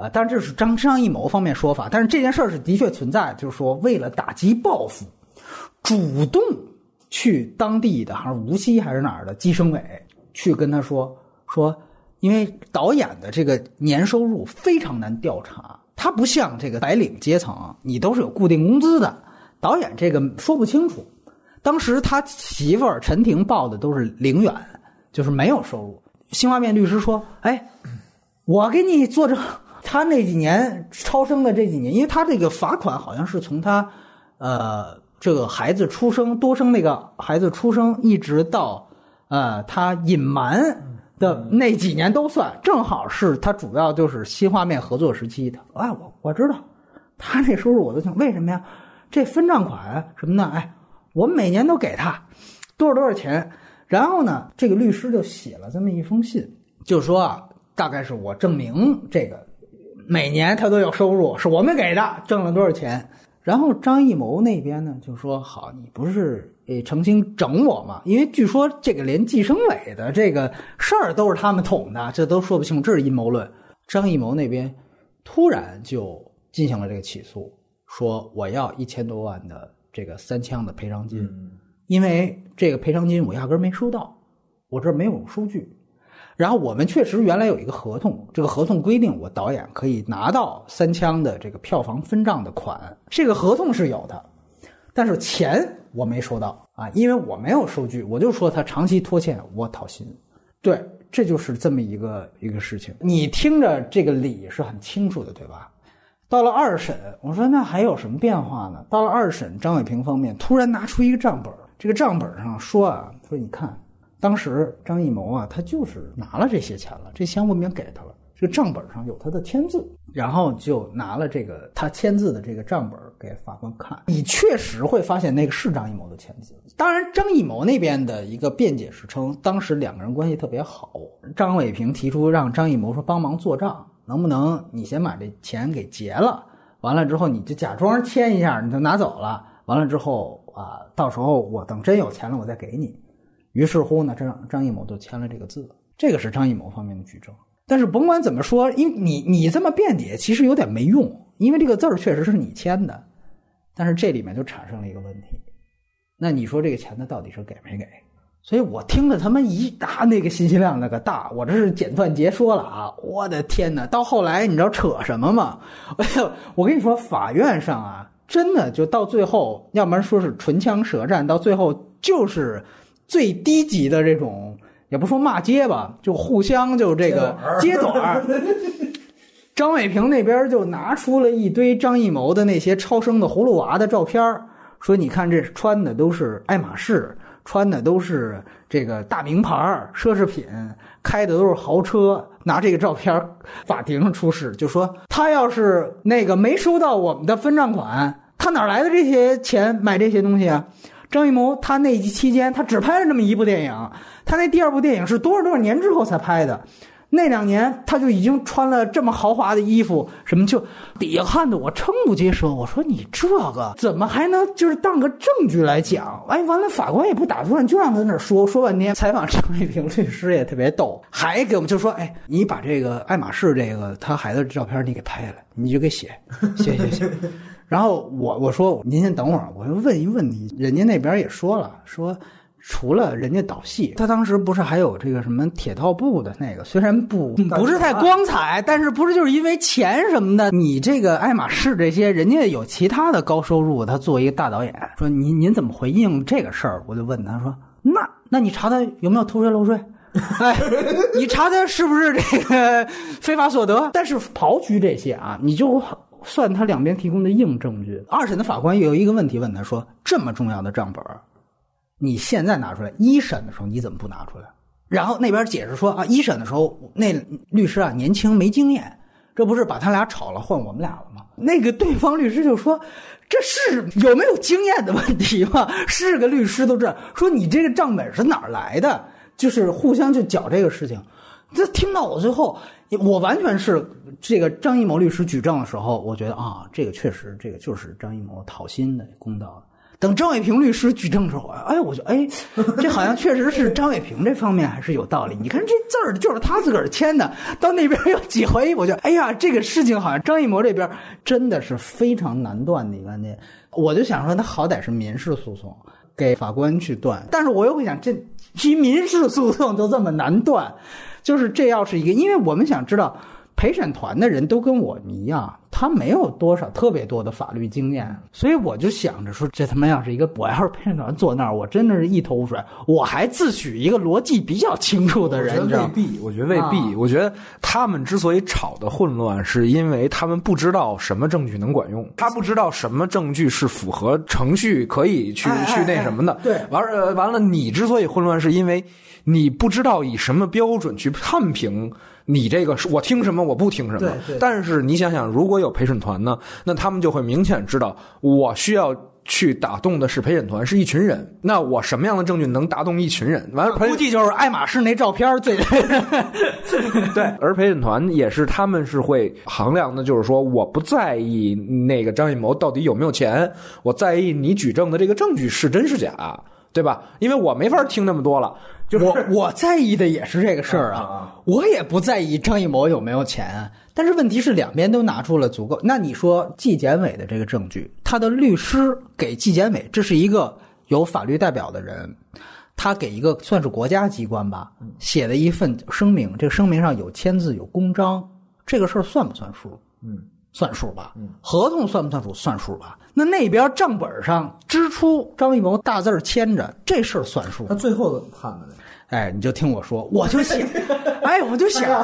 啊，当然这是张张艺谋方面说法，但是这件事儿是的确存在，就是说为了打击报复，主动。去当地的还是无锡还是哪儿的计生委去跟他说说，因为导演的这个年收入非常难调查，他不像这个白领阶层，你都是有固定工资的，导演这个说不清楚。当时他媳妇儿陈婷报的都是零元，就是没有收入。新华面律师说：“哎，我给你做证，他那几年超生的这几年，因为他这个罚款好像是从他，呃。”这个孩子出生多生那个孩子出生，一直到，呃，他隐瞒的那几年都算，正好是他主要就是新画面合作时期的。哎，我我知道，他那收入我都想，为什么呀？这分账款什么的，哎，我每年都给他多少多少钱。然后呢，这个律师就写了这么一封信，就说啊，大概是我证明这个每年他都有收入，是我们给的，挣了多少钱。然后张艺谋那边呢就说：“好，你不是诶诚心整我吗？因为据说这个连计生委的这个事儿都是他们捅的，这都说不清，这是阴谋论。”张艺谋那边突然就进行了这个起诉，说我要一千多万的这个三枪的赔偿金，因为这个赔偿金我压根没收到，我这没有数据。然后我们确实原来有一个合同，这个合同规定我导演可以拿到三枪的这个票房分账的款，这个合同是有的，但是钱我没收到啊，因为我没有收据，我就说他长期拖欠我讨薪，对，这就是这么一个一个事情。你听着这个理是很清楚的，对吧？到了二审，我说那还有什么变化呢？到了二审，张伟平方面突然拿出一个账本，这个账本上说啊，说你看。当时张艺谋啊，他就是拿了这些钱了，这钱我们也给他了，这个账本上有他的签字，然后就拿了这个他签字的这个账本给法官看，你确实会发现那个是张艺谋的签字。当然，张艺谋那边的一个辩解是称，当时两个人关系特别好，张伟平提出让张艺谋说帮忙做账，能不能你先把这钱给结了，完了之后你就假装签一下，你就拿走了，完了之后啊，到时候我等真有钱了，我再给你。于是乎呢，张张艺谋就签了这个字，这个是张艺谋方面的举证。但是甭管怎么说，因为你你这么辩解，其实有点没用，因为这个字儿确实是你签的。但是这里面就产生了一个问题，那你说这个钱他到底是给没给？所以我听了他妈一大那个信息量那个大，我这是简短截说了啊！我的天哪！到后来你知道扯什么吗？哎呦，我跟你说，法院上啊，真的就到最后，要不然说是唇枪舌战，到最后就是最低级的这种，也不说骂街吧，就互相就这个接短儿。张伟平那边就拿出了一堆张艺谋的那些超生的葫芦娃的照片说你看这穿的都是爱马仕。穿的都是这个大名牌奢侈品，开的都是豪车，拿这个照片法庭上出示，就说他要是那个没收到我们的分账款，他哪来的这些钱买这些东西啊？张艺谋他那期间他只拍了这么一部电影，他那第二部电影是多少多少年之后才拍的。那两年他就已经穿了这么豪华的衣服，什么就底下看的我瞠目结舌。我说你这个怎么还能就是当个证据来讲？哎，完了法官也不打断，就让他在那说说半天。采访张卫平律师也特别逗，还给我们就说：“哎，你把这个爱马仕这个他孩子的照片你给拍了，你就给写写写写。”然后我我说您先等会儿，我就问一问题，人家那边也说了说。除了人家导戏，他当时不是还有这个什么铁道部的那个，虽然不不是太光彩，但是不是就是因为钱什么的？你这个爱马仕这些，人家有其他的高收入，他作为一个大导演，说您您怎么回应这个事儿？我就问他说，那那你查他有没有偷税漏税？哎，你查他是不是这个 非法所得？但是刨去这些啊，你就算他两边提供的硬证据。二审的法官有一个问题问他说，这么重要的账本。你现在拿出来，一审的时候你怎么不拿出来？然后那边解释说啊，一审的时候那律师啊年轻没经验，这不是把他俩炒了换我们俩了吗？那个对方律师就说，这是有没有经验的问题吗？是个律师都这样说，你这个账本是哪儿来的？就是互相就搅这个事情。这听到我最后，我完全是这个张艺谋律师举证的时候，我觉得啊，这个确实这个就是张艺谋讨薪的公道。等张伟平律师举证的时候，哎，我就哎，这好像确实是张伟平这方面还是有道理。你看这字儿就是他自个儿签的，到那边又几回，我就哎呀，这个事情好像张艺谋这边真的是非常难断的一个案件。我就想说，他好歹是民事诉讼，给法官去断。但是我又会想，这其民事诉讼都这么难断，就是这要是一个，因为我们想知道。陪审团的人都跟我们一样，他没有多少特别多的法律经验，所以我就想着说，这他妈要是一个我要是陪审团坐那儿，我真的是一头雾水。我还自诩一个逻辑比较清楚的人，未必，我觉得未必。我觉得他们之所以吵得混乱，是因为他们不知道什么证据能管用，他不知道什么证据是符合程序可以去去那什么的。对，完了完了，你之所以混乱，是因为你不知道以什么标准去判评。你这个是我听什么，我不听什么。但是你想想，如果有陪审团呢，那他们就会明显知道，我需要去打动的是陪审团，是一群人。那我什么样的证据能打动一群人？完了，估计就是爱马仕那照片最。对。而陪审团也是，他们是会衡量的，就是说，我不在意那个张艺谋到底有没有钱，我在意你举证的这个证据是真是假，对吧？因为我没法听那么多了。就我我在意的也是这个事儿啊，我也不在意张艺谋有没有钱，但是问题是两边都拿出了足够。那你说纪检委的这个证据，他的律师给纪检委，这是一个有法律代表的人，他给一个算是国家机关吧，写的一份声明，这个声明上有签字有公章，这个事儿算不算数？嗯，算数吧。合同算不算数？算数吧。那那边账本上支出张艺谋大字签着，这事儿算数。他最后怎么判的呢。哎，你就听我说，我就想，哎，我就想，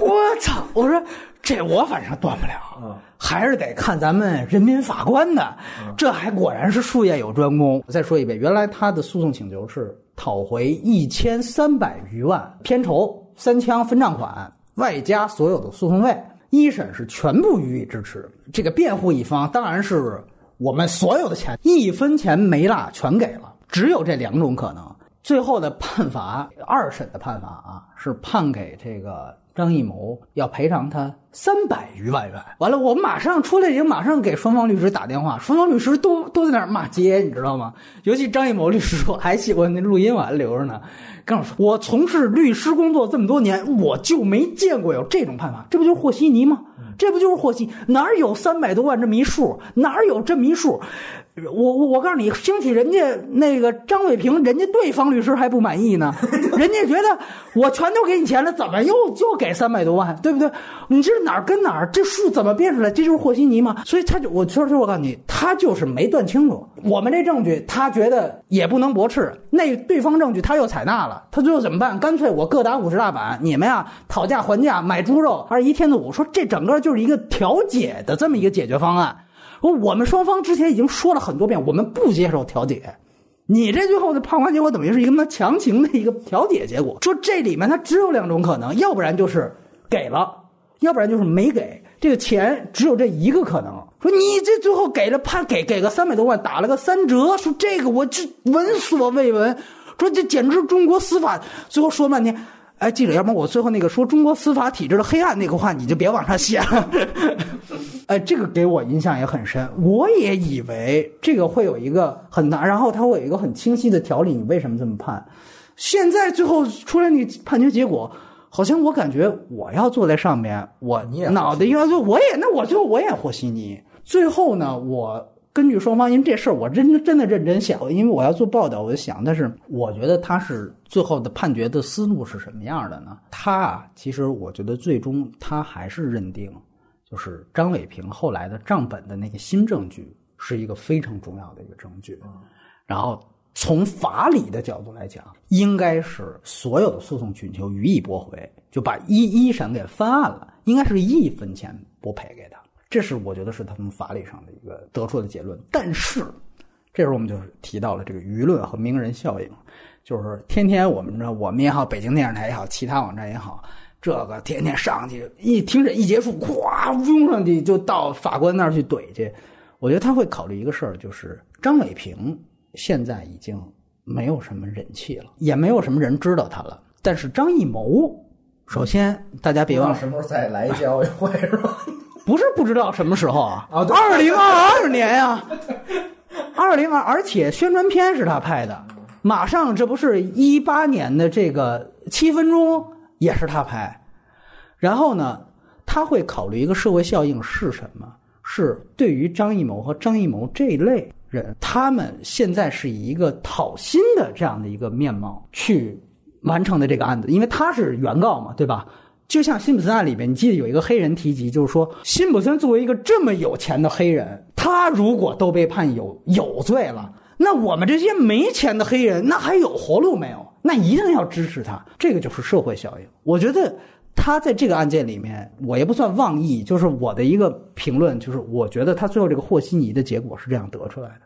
我操！我说这我反正断不了，还是得看咱们人民法官的。这还果然是术业有专攻。我再说一遍，原来他的诉讼请求是讨回一千三百余万片酬、三枪分账款，外加所有的诉讼费。一审是全部予以支持，这个辩护一方当然是我们所有的钱一分钱没落全给了，只有这两种可能。最后的判罚，二审的判罚啊，是判给这个张艺谋要赔偿他三百余万元。完了，我马上出来，已经马上给双方律师打电话，双方律师都都在那儿骂街，你知道吗？尤其张艺谋律师说，还喜欢那录音我还留着呢。跟我说，我从事律师工作这么多年，我就没见过有这种判法，这不就是和稀泥吗？这不就是和稀？哪有三百多万这么一数？哪有这么一数？我我我告诉你，兴许人家那个张伟平，人家对方律师还不满意呢，人家觉得我全都给你钱了，怎么又就给三百多万，对不对？你这是哪儿跟哪儿？这数怎么变出来？这就是和稀泥嘛？所以他就我说实我告诉你，他就是没断清楚。我们这证据，他觉得也不能驳斥，那对方证据他又采纳了，他最后怎么办？干脆我各打五十大板，你们呀讨价还价，买猪肉二十一天的五，说这整个就是一个调解的这么一个解决方案。说我们双方之前已经说了很多遍，我们不接受调解。你这最后的判罚结果等于是一个他妈强行的一个调解结果。说这里面它只有两种可能，要不然就是给了，要不然就是没给。这个钱只有这一个可能。说你这最后给了判给给个三百多万，打了个三折。说这个我这闻所未闻。说这简直中国司法。最后说半天。哎，记者，要不然我最后那个说中国司法体制的黑暗那个话，你就别往上写了。哎，这个给我印象也很深。我也以为这个会有一个很难，然后它会有一个很清晰的条理，你为什么这么判？现在最后出来那判决结果，好像我感觉我要坐在上面，我脑袋应该说我也那我最后我也和稀泥。最后呢，我。根据双方，因为这事儿我真真的认真想，因为我要做报道，我就想，但是我觉得他是最后的判决的思路是什么样的呢？他啊，其实我觉得最终他还是认定，就是张伟平后来的账本的那个新证据是一个非常重要的一个证据，然后从法理的角度来讲，应该是所有的诉讼请求予以驳回，就把一一审给翻案了，应该是一分钱不赔给他。这是我觉得是他们法理上的一个得出的结论，但是这时候我们就提到了这个舆论和名人效应，就是天天我们这我们也好，北京电视台也好，其他网站也好，这个天天上去一庭审一结束，咵拥上去就到法官那儿去怼去。我觉得他会考虑一个事儿，就是张伟平现在已经没有什么人气了，也没有什么人知道他了。但是张艺谋，首先大家别忘了什么时候再来一届奥运会是吧？不是不知道什么时候啊？二零二二年呀，二零二，而且宣传片是他拍的，马上这不是一八年的这个七分钟也是他拍，然后呢，他会考虑一个社会效应是什么？是对于张艺谋和张艺谋这一类人，他们现在是以一个讨薪的这样的一个面貌去完成的这个案子，因为他是原告嘛，对吧？就像辛普森案里面，你记得有一个黑人提及，就是说辛普森作为一个这么有钱的黑人，他如果都被判有有罪了，那我们这些没钱的黑人，那还有活路没有？那一定要支持他，这个就是社会效应。我觉得他在这个案件里面，我也不算妄议，就是我的一个评论，就是我觉得他最后这个和稀泥的结果是这样得出来的，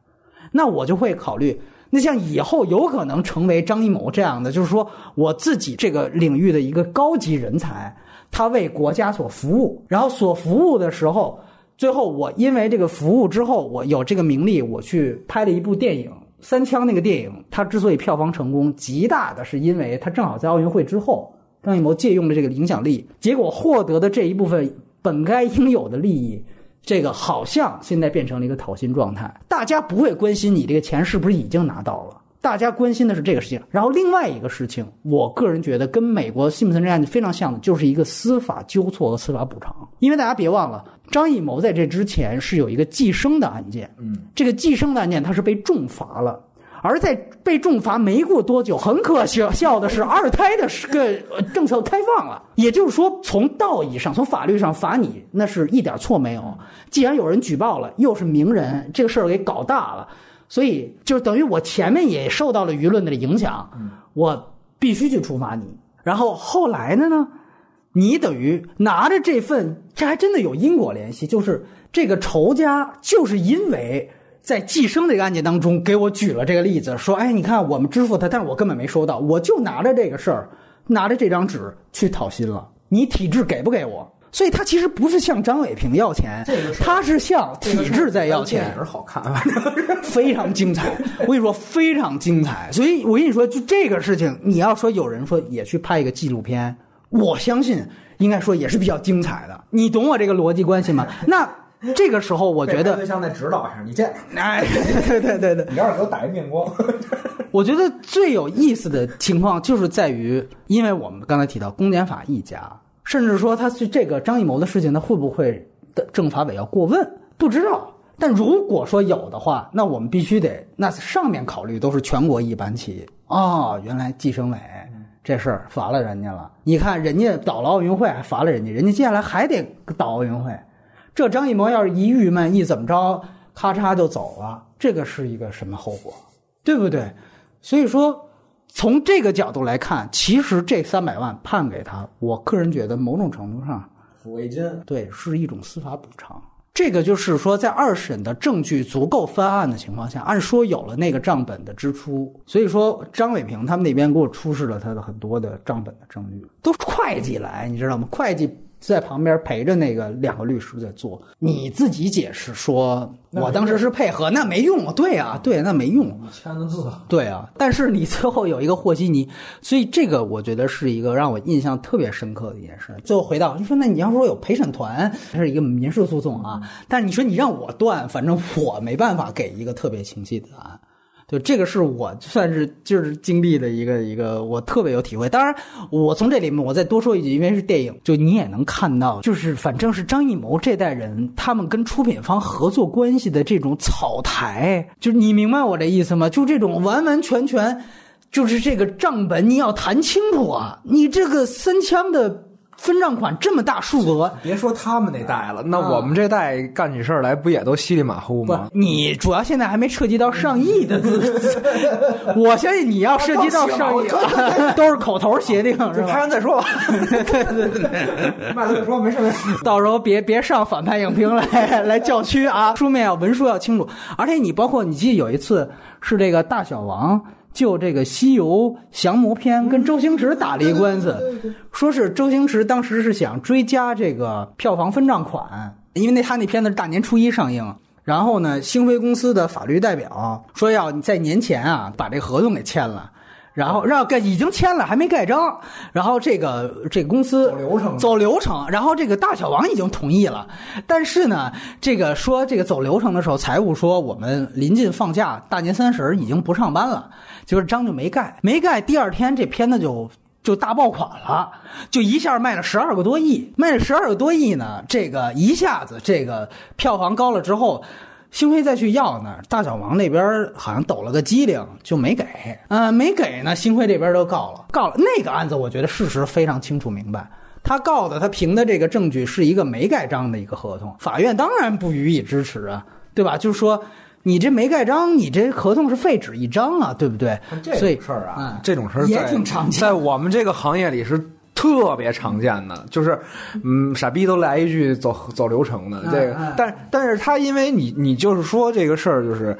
那我就会考虑。那像以后有可能成为张艺谋这样的，就是说我自己这个领域的一个高级人才，他为国家所服务，然后所服务的时候，最后我因为这个服务之后，我有这个名利，我去拍了一部电影《三枪》那个电影，它之所以票房成功，极大的是因为它正好在奥运会之后，张艺谋借用了这个影响力，结果获得的这一部分本该应有的利益。这个好像现在变成了一个讨薪状态，大家不会关心你这个钱是不是已经拿到了，大家关心的是这个事情。然后另外一个事情，我个人觉得跟美国辛普森这案子非常像的，就是一个司法纠错和司法补偿。因为大家别忘了，张艺谋在这之前是有一个寄生的案件，嗯，这个寄生的案件他是被重罚了。而在被重罚没过多久，很可笑的是，二胎的个政策开放了。也就是说，从道义上、从法律上罚你，那是一点错没有。既然有人举报了，又是名人，这个事儿给搞大了，所以就等于我前面也受到了舆论的影响，我必须去处罚你。然后后来的呢，你等于拿着这份，这还真的有因果联系，就是这个仇家就是因为。在寄生这个案件当中，给我举了这个例子，说：“哎，你看，我们支付他，但是我根本没收到，我就拿着这个事儿，拿着这张纸去讨薪了。你体制给不给我？所以他其实不是向张伟平要钱，他是向体制在要钱。电影好看，非常精彩。我跟你说，非常精彩。所以我跟你说，就这个事情，你要说有人说也去拍一个纪录片，我相信应该说也是比较精彩的。你懂我这个逻辑关系吗？那。这个时候，我觉得对象在指导上，你这，哎，对对对对，你要是给我打一面光。我觉得最有意思的情况就是在于，因为我们刚才提到公检法一家，甚至说他是这个张艺谋的事情，他会不会的政法委要过问？不知道。但如果说有的话，那我们必须得，那上面考虑都是全国一般企业哦。原来计生委这事儿罚了人家了，你看人家倒了奥运会还罚了人家，人家接下来还得倒奥运会。这张艺谋要是一郁闷一怎么着，咔嚓就走了，这个是一个什么后果？对不对？所以说，从这个角度来看，其实这三百万判给他，我个人觉得某种程度上抚慰金，对，是一种司法补偿。这个就是说，在二审的证据足够翻案的情况下，按说有了那个账本的支出，所以说张伟平他们那边给我出示了他的很多的账本的证据，都会计来，你知道吗？会计。在旁边陪着那个两个律师在做，你自己解释说，我当时是配合，那没用。对啊，对，那没用。签的字。对啊，但是你最后有一个和稀泥，所以这个我觉得是一个让我印象特别深刻的一件事。最后回到你说，那你要说有陪审团，这是一个民事诉讼啊，但是你说你让我断，反正我没办法给一个特别清晰的答案。就，这个是我算是就是经历的一个一个，我特别有体会。当然，我从这里面我再多说一句，因为是电影，就你也能看到，就是反正是张艺谋这代人，他们跟出品方合作关系的这种草台，就是你明白我这意思吗？就这种完完全全，就是这个账本你要谈清楚啊，你这个三枪的。分账款这么大数额，别说他们那代了，那我们这代干起事儿来不也都稀里马虎吗？你主要现在还没涉及到上亿的 资，我相信你要涉及到上亿，都是口头协定，是吧？拍完再说吧。对对对，慢再说，没事没事。到时候别别上反派影评来来叫屈啊，书面要文书要清楚，而且你包括你记得有一次是这个大小王。就这个《西游降魔篇》跟周星驰打了一官司，说是周星驰当时是想追加这个票房分账款，因为那他那片子是大年初一上映。然后呢，星飞公司的法律代表说要在年前啊把这合同给签了，然后让盖已经签了还没盖章，然后这个这个公司走流程。走流程，然后这个大小王已经同意了，但是呢，这个说这个走流程的时候，财务说我们临近放假，大年三十已经不上班了。就是章就没盖，没盖，第二天这片子就就大爆款了，就一下卖了十二个多亿，卖了十二个多亿呢。这个一下子这个票房高了之后，星辉再去要呢，大小王那边好像抖了个机灵，就没给。嗯，没给呢，星辉这边都告了，告了那个案子，我觉得事实非常清楚明白，他告的他凭的这个证据是一个没盖章的一个合同，法院当然不予以支持啊，对吧？就是说。你这没盖章，你这合同是废纸一张啊，对不对？所以事儿啊，这种事儿也挺常见，在我们这个行业里是特别常见的。就是，嗯，傻逼都来一句走走流程的这个，但但是他因为你你就是说这个事儿，就是，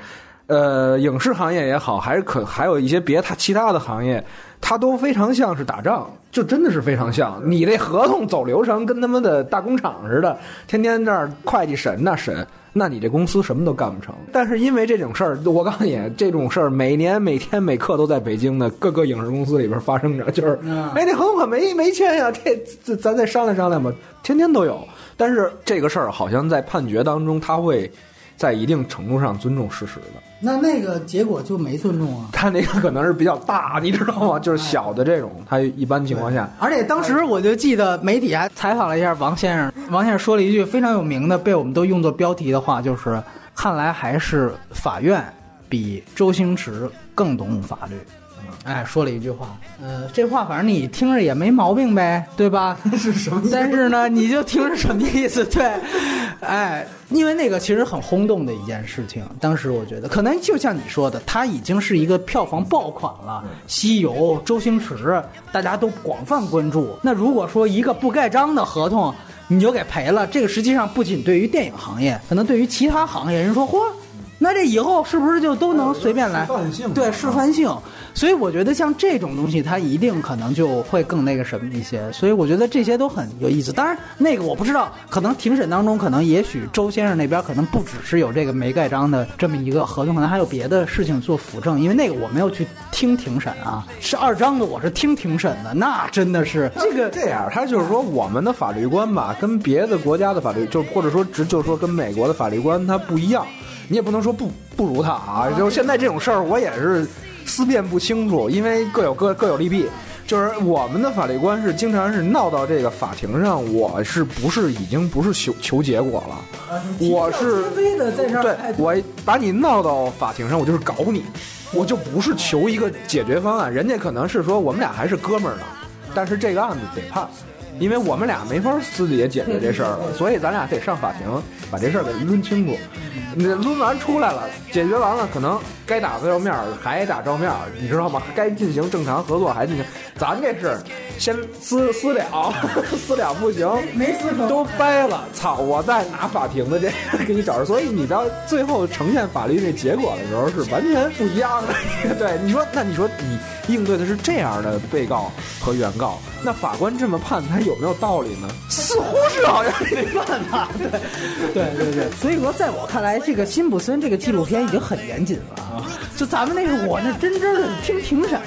呃，影视行业也好，还是可还有一些别他其他的行业，他都非常像是打仗，就真的是非常像。你这合同走流程，跟他妈的大工厂似的，天天这儿会计审那审。那你这公司什么都干不成。但是因为这种事儿，我告诉你，这种事儿每年每天每刻都在北京的各个影视公司里边发生着。就是，哎，那合同可没没签呀，这咱再商量商量吧。天天都有。但是这个事儿好像在判决当中，他会在一定程度上尊重事实的。那那个结果就没尊重啊？他那个可能是比较大，你知道吗？就是小的这种，他一般情况下。而且当时我就记得媒体还采访了一下王先生，王先生说了一句非常有名的，被我们都用作标题的话，就是看来还是法院比周星驰更懂法律。哎，说了一句话，呃，这话反正你听着也没毛病呗，对吧？是什么？但是呢，你就听着什么意思？对，哎，因为那个其实很轰动的一件事情，当时我觉得可能就像你说的，它已经是一个票房爆款了，《西游》周星驰，大家都广泛关注。那如果说一个不盖章的合同你就给赔了，这个实际上不仅对于电影行业，可能对于其他行业人说，嚯。那这以后是不是就都能随便来？对，示范性。所以我觉得像这种东西，它一定可能就会更那个什么一些。所以我觉得这些都很有意思。当然，那个我不知道，可能庭审当中，可能也许周先生那边可能不只是有这个没盖章的这么一个合同，可能还有别的事情做辅证。因为那个我没有去听庭审啊，是二章的，我是听庭审的，那真的是这个这样。他就是说，我们的法律观吧，跟别的国家的法律，就或者说直就是说跟美国的法律观它不一样。你也不能说不不如他啊！就现在这种事儿，我也是思辨不清楚，因为各有各各有利弊。就是我们的法律观是经常是闹到这个法庭上，我是不是已经不是求求结果了？我是对，我把你闹到法庭上，我就是搞你，我就不是求一个解决方案。人家可能是说我们俩还是哥们儿呢，但是这个案子得判。因为我们俩没法私底下解决这事儿了，所以咱俩得上法庭把这事儿给抡清楚。你抡完出来了，解决完了，可能该打照面还打照面，你知道吗？该进行正常合作还进行。咱这是先私私了，私了不行，没私都掰了。操！我再拿法庭的这给你找着，所以你到最后呈现法律这结果的时候是完全不一样的。对，你说那你说你应对的是这样的被告和原告，那法官这么判他有没有道理呢？似乎是好像没办法。对，对对对。所以说，在我看来，这个辛普森这个纪录片已经很严谨了啊。就咱们那个，我那真真的听庭审。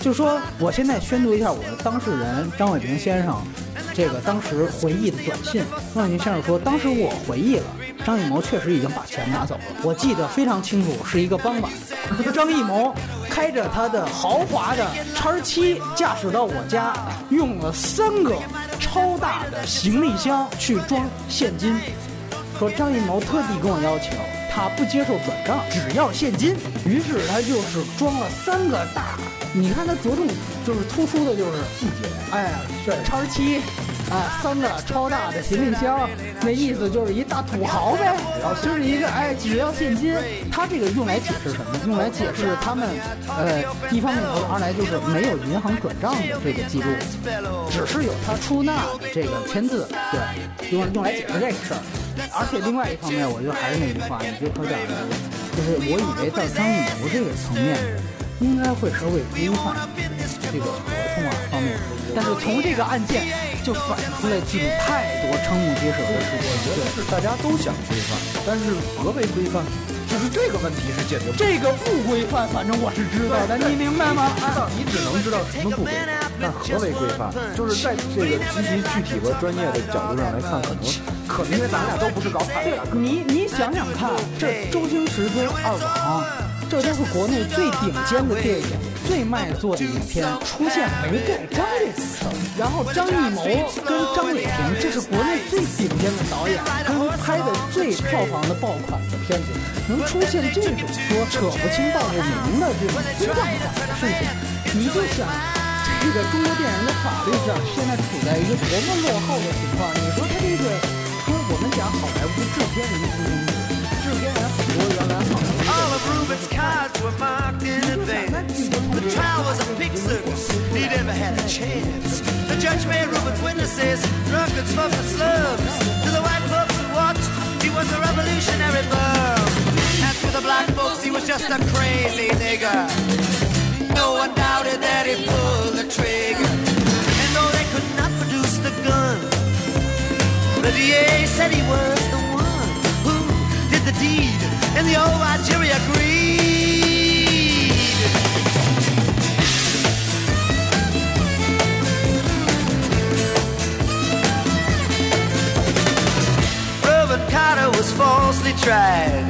就说我现在宣读一下我的当事人张伟平先生，这个当时回忆的短信。张伟平先生说，当时我回忆了，张艺谋确实已经把钱拿走了。我记得非常清楚，是一个傍晚，张艺谋开着他的豪华的叉七驾驶到我家，用了三个超大的行李箱去装现金。说张艺谋特地跟我要求，他不接受转账，只要现金。于是他就是装了三个大。你看他着重就是突出的就是细节，哎，是叉七，啊，三个超大的行李箱，那意思就是一大土豪呗，就是一个哎，只要现金。他这个用来解释什么？用来解释他们，呃，一方面二来就是没有银行转账的这个记录，只是有他出纳的这个签字，对，用用来解释这个事儿。而且另外一方面，我就还是那句话，你就可讲的，就是我以为在张艺谋这个层面。应该会稍微规范这个合同啊方面，但是从这个案件就反映出来记录太多瞠目结舌的事情。我觉得是大家都想规范，但是何为规范？就是这个问题是解决不这个不规范，反正我是知道的，你明白吗？知道，你只能知道什么不规范。那何为规范？就是在这个极其具体和专业的角度上来看，可能可能因为咱俩都不是搞法律的。你你想想看，这周星驰跟二王。这都是国内最顶尖的电影，最卖座的影片，出现没盖章这种事儿。然后张艺谋跟张伟平，这是国内最顶尖的导演，他们拍的最票房的爆款的片子，能出现这种说扯不清道不明的这种尊重感的事情，你就想，这个中国电影的法律上现在处在一个多么落后的情况？你说他这个，说我们讲好莱坞制片人不公平。All cards were marked in advance. The trial was a big circus, he never had a chance. The judge made Ruben's witnesses drunkards the slums. To the white folks who watched, he was a revolutionary bum. And to the black folks, he was just a crazy nigger. No one doubted that he pulled the trigger. And though they could not produce the gun, the DA said he was the one who did the deed, and the old Algeria agreed. Falsely tried.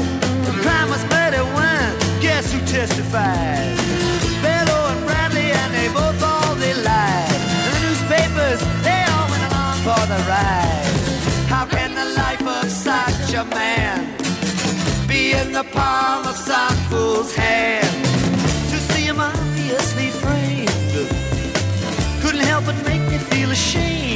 The crime was murder one. Guess who testified? Bellow and Bradley, and they both all they lied. The newspapers, they all went along for the ride. How can the life of such a man? be in the palm of some fool's hand. To see him obviously framed couldn't help but make me feel ashamed